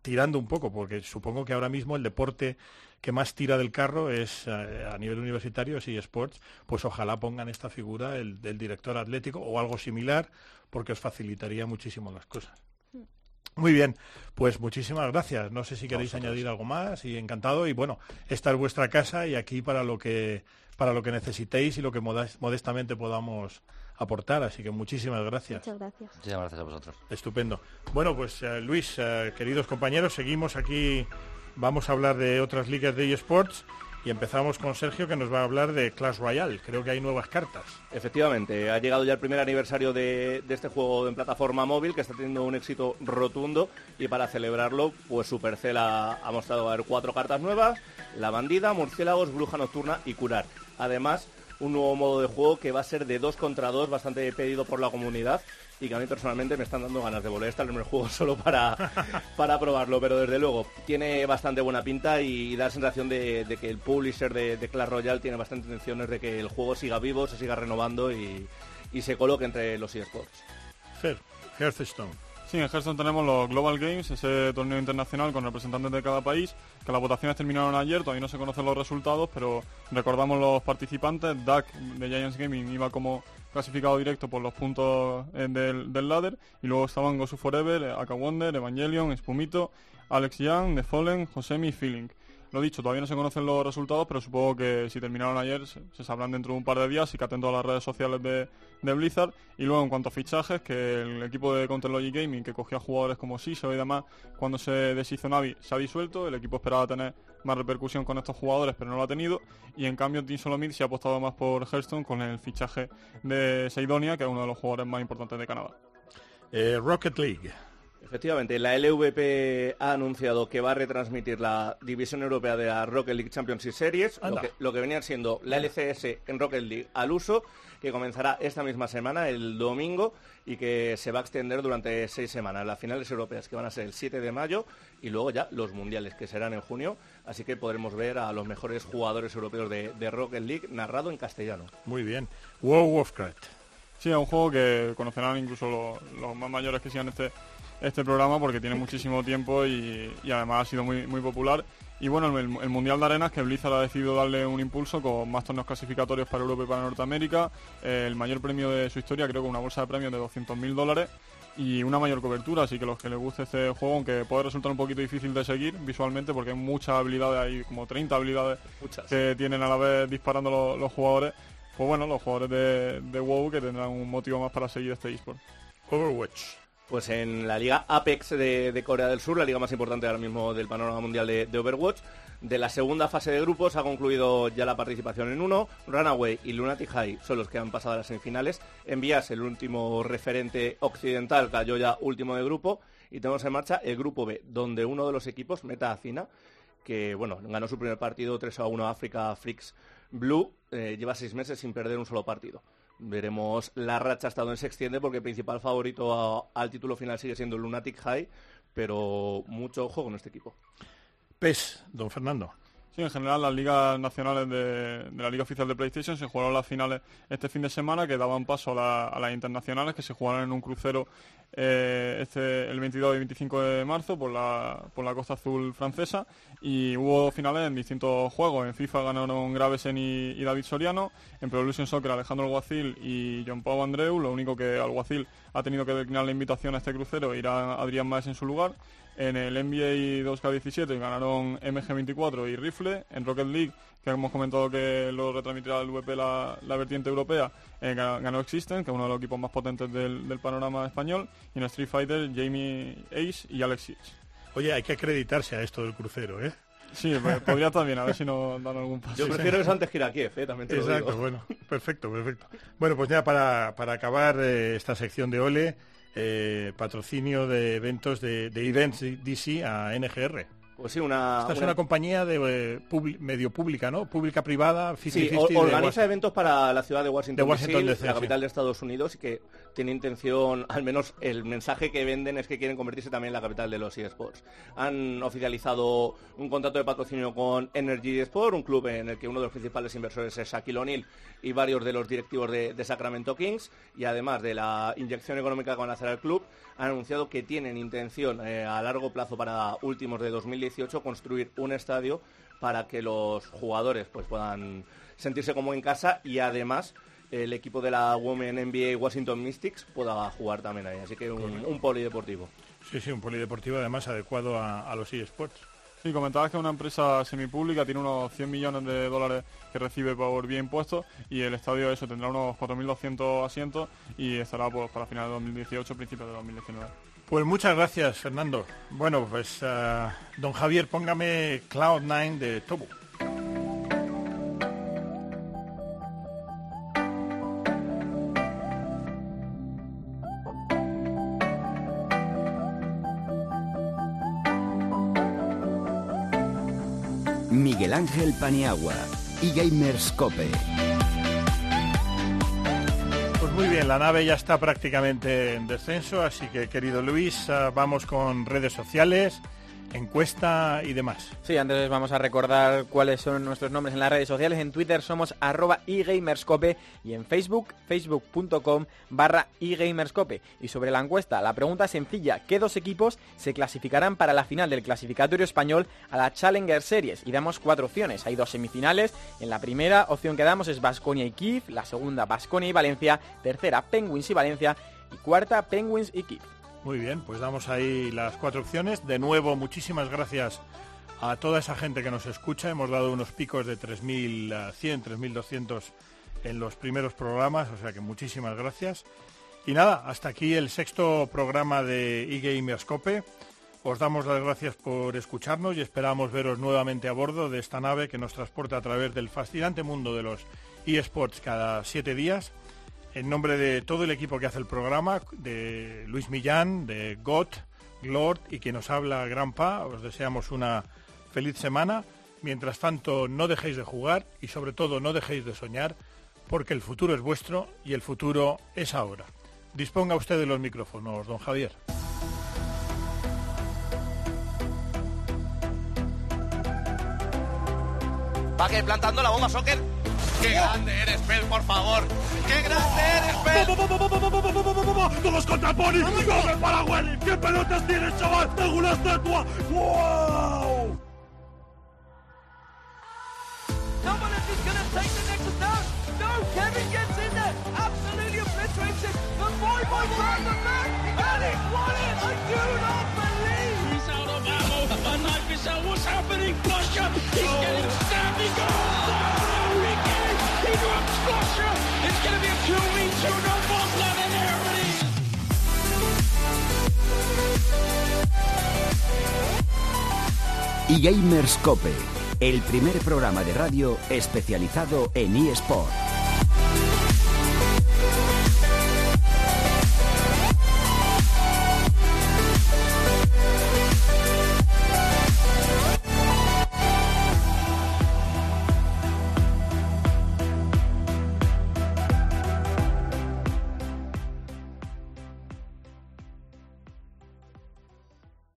tirando un poco, porque supongo que ahora mismo el deporte que más tira del carro es eh, a nivel universitario, sí, sports, pues ojalá pongan esta figura el, del director atlético o algo similar, porque os facilitaría muchísimo las cosas. Muy bien, pues muchísimas gracias. No sé si queréis añadir algo más y encantado. Y bueno, esta es vuestra casa y aquí para lo que para lo que necesitéis y lo que modestamente podamos aportar. Así que muchísimas gracias. Muchas gracias. Muchísimas gracias a vosotros. Estupendo. Bueno, pues eh, Luis, eh, queridos compañeros, seguimos aquí. Vamos a hablar de otras ligas de eSports y empezamos con Sergio que nos va a hablar de Clash Royale. Creo que hay nuevas cartas. Efectivamente, ha llegado ya el primer aniversario de, este juego en plataforma móvil que está teniendo un éxito rotundo y para celebrarlo, pues Supercell ha, ha mostrado a ver cuatro cartas nuevas, la bandida, murciélagos, bruja nocturna y curar. Además, un nuevo modo de juego que va a ser de dos contra dos, bastante pedido por la comunidad y que a mí personalmente me están dando ganas de volver a estar en el juego solo para, para probarlo, pero desde luego tiene bastante buena pinta y da la sensación de, de que el publisher de, de Clash Royale tiene bastantes intenciones de que el juego siga vivo, se siga renovando y, y se coloque entre los eSports. Fer, Hearthstone. Sí, en Hearthstone tenemos los Global Games, ese torneo internacional con representantes de cada país, que las votaciones terminaron ayer, todavía no se conocen los resultados, pero recordamos los participantes, Duck de Giants Gaming iba como clasificado directo por los puntos eh, del, del ladder, y luego estaban Gosu Forever, eh, Aka Wonder, Evangelion, Spumito, Alex Young, The Fallen, Josemi y Feeling. Lo dicho, todavía no se conocen los resultados, pero supongo que si terminaron ayer se, se sabrán dentro de un par de días, así que atento a las redes sociales de, de Blizzard. Y luego en cuanto a fichajes, que el equipo de Counter Logic Gaming, que cogía jugadores como Siso y demás, cuando se deshizo Navi, se ha disuelto, el equipo esperaba tener más repercusión con estos jugadores, pero no lo ha tenido. Y en cambio Team Solomid se ha apostado más por Hearthstone con el fichaje de Seidonia, que es uno de los jugadores más importantes de Canadá. Eh, Rocket League. Efectivamente, la LVP ha anunciado que va a retransmitir la división europea de la Rocket League Championship Series, lo que, lo que venían siendo la LCS en Rocket League al uso, que comenzará esta misma semana, el domingo, y que se va a extender durante seis semanas. Las finales europeas que van a ser el 7 de mayo y luego ya los mundiales que serán en junio, así que podremos ver a los mejores jugadores europeos de, de Rocket League narrado en castellano. Muy bien. World of Warcraft. Sí, es un juego que conocerán incluso los, más mayores que sigan este, este programa porque tiene muchísimo tiempo y, y además ha sido muy, muy popular. Y bueno, el, Mundial de Arenas que Blizzard ha decidido darle un impulso con más torneos clasificatorios para Europa y para Norteamérica, el mayor premio de su historia, creo que una bolsa de premios de 200.000 dólares y una mayor cobertura, así que los que les guste este juego, aunque puede resultar un poquito difícil de seguir visualmente porque hay muchas habilidades, hay como 30 habilidades Muchas. que tienen a la vez disparando los, los jugadores, pues bueno, los jugadores de, de WoW que tendrán un motivo más para seguir este eSport. Overwatch. Pues en la Liga Apex de, de Corea del Sur, la liga más importante ahora mismo del panorama mundial de, de Overwatch, de la segunda fase de grupos ha concluido ya la participación en uno. Runaway y Lunatic High son los que han pasado a las semifinales. Envías, el último referente occidental, cayó ya último de grupo. Y tenemos en marcha el grupo B, donde uno de los equipos, Meta Acina, que bueno, ganó su primer partido 3 a 1 a Africa Freaks Blue, eh, lleva seis meses sin perder un solo partido. Veremos la racha hasta donde se extiende porque el principal favorito al título final sigue siendo Lunatic High, pero mucho ojo con este equipo. PES, don Fernando. Sí, en general las ligas nacionales de, la Liga Oficial de PlayStation se jugaron las finales este fin de semana que daban paso a, la- a las internacionales que se jugaron en un crucero eh, este, el 22 y 25 de marzo por la, por la costa azul francesa y hubo finales en distintos juegos. En FIFA ganaron Gravesen y, David Soriano, en Pro Soccer Alejandro Alguacil y John Pau Andreu, lo único que Alguacil ha tenido que declinar la invitación a este crucero irá Adrián Maes en su lugar. En el NBA 2K17 ganaron MG24 y Rifle. En Rocket League, que hemos comentado que lo retransmitirá el VP la, la vertiente europea, eh, ga- ganó Existence, que es uno de los equipos más potentes del, del panorama español. Y en Street Fighter, Jamie Ace y Alex Six. Oye, hay que acreditarse a esto del crucero, ¿eh? Sí, pues, podría también, a ver si nos dan algún paso. Yo prefiero eso antes que ir a Kiev, eh, también te lo Exacto, digo. bueno, perfecto, perfecto. Bueno, pues ya para, para acabar eh, esta sección de Ole, eh, patrocinio de eventos de, de Events DC a NGR. Pues sí, una... Esta es una- una compañía de eh, medio pública, ¿no? Pública privada, 50-50 Sí, organiza eventos para la ciudad de Washington, De Washington DC, DC, la sí. capital de Estados Unidos, y que tiene intención, al menos el mensaje que venden es que quieren convertirse también en la capital de los eSports. Han oficializado un contrato de patrocinio con Energy Sport, un club en el que uno de los principales inversores es Shaquille O'Neal y varios de los directivos de, de Sacramento Kings, y además de la inyección económica que van a hacer al club, han anunciado que tienen intención eh, a largo plazo para últimos de 2018 construir un estadio para que los jugadores pues puedan sentirse como en casa y además el equipo de la Women NBA Washington Mystics pueda jugar también ahí. Así que un, un polideportivo. Sí, sí, un polideportivo además adecuado a, a los eSports. Sí, comentabas que una empresa semipública tiene unos 100 millones de dólares que recibe por vía impuestos y el estadio eso tendrá unos 4.200 asientos y estará pues, para finales de 2018, principios de 2019. Pues muchas gracias, Fernando. Bueno, pues ah, don Javier, póngame Cloud9 de Tobu. Miguel Ángel Paniagua y Gamers Cope. Pues muy bien, la nave ya está prácticamente en descenso, así que querido Luis, ah, vamos con redes sociales, encuesta y demás. Sí, antes vamos a recordar cuáles son nuestros nombres en las redes sociales. En Twitter somos arroba eGamerscope y en Facebook, facebook.com barra eGamerscope. Y sobre la encuesta, la pregunta es sencilla. ¿Qué dos equipos se clasificarán para la final del clasificatorio español a la Challenger Series? Y damos cuatro opciones. Hay dos semifinales. En la primera opción que damos es Basconia y Kiev. La segunda, Basconia y Valencia. Tercera, Penguins y Valencia. Y cuarta, Penguins y Kiev. Muy bien, pues damos ahí las cuatro opciones. De nuevo, muchísimas gracias a toda esa gente que nos escucha. Hemos dado unos picos de 3.100, 3.200 en los primeros programas, o sea que muchísimas gracias. Y nada, hasta aquí el sexto programa de eGamerscope. Os damos las gracias por escucharnos y esperamos veros nuevamente a bordo de esta nave que nos transporta a través del fascinante mundo de los eSports cada siete días. En nombre de todo el equipo que hace el programa, de Luis Millán, de Got, Lord y quien nos habla, Granpa. Os deseamos una feliz semana. Mientras tanto, no dejéis de jugar y sobre todo no dejéis de soñar, porque el futuro es vuestro y el futuro es ahora. Disponga usted de los micrófonos, don Javier. Plantando la bomba, Soccer. ¡Qué grande eres, Pel, por favor! ¡Qué grande eres, Pel! ¡Todos contra Pony! ¡Come para Welly! ¿Qué pelotas tienes, chaval? ¡Tengo una estatua! ¡Wow! Someone is going to take the next down. No, Kevin gets in there. Absolutely obliterated. The boy boy from the back. And it won it. I do not believe. He's out of ammo. Van Dijvensen, what's happening? He's getting eGamers Cope, el primer programa de radio especializado en eSport.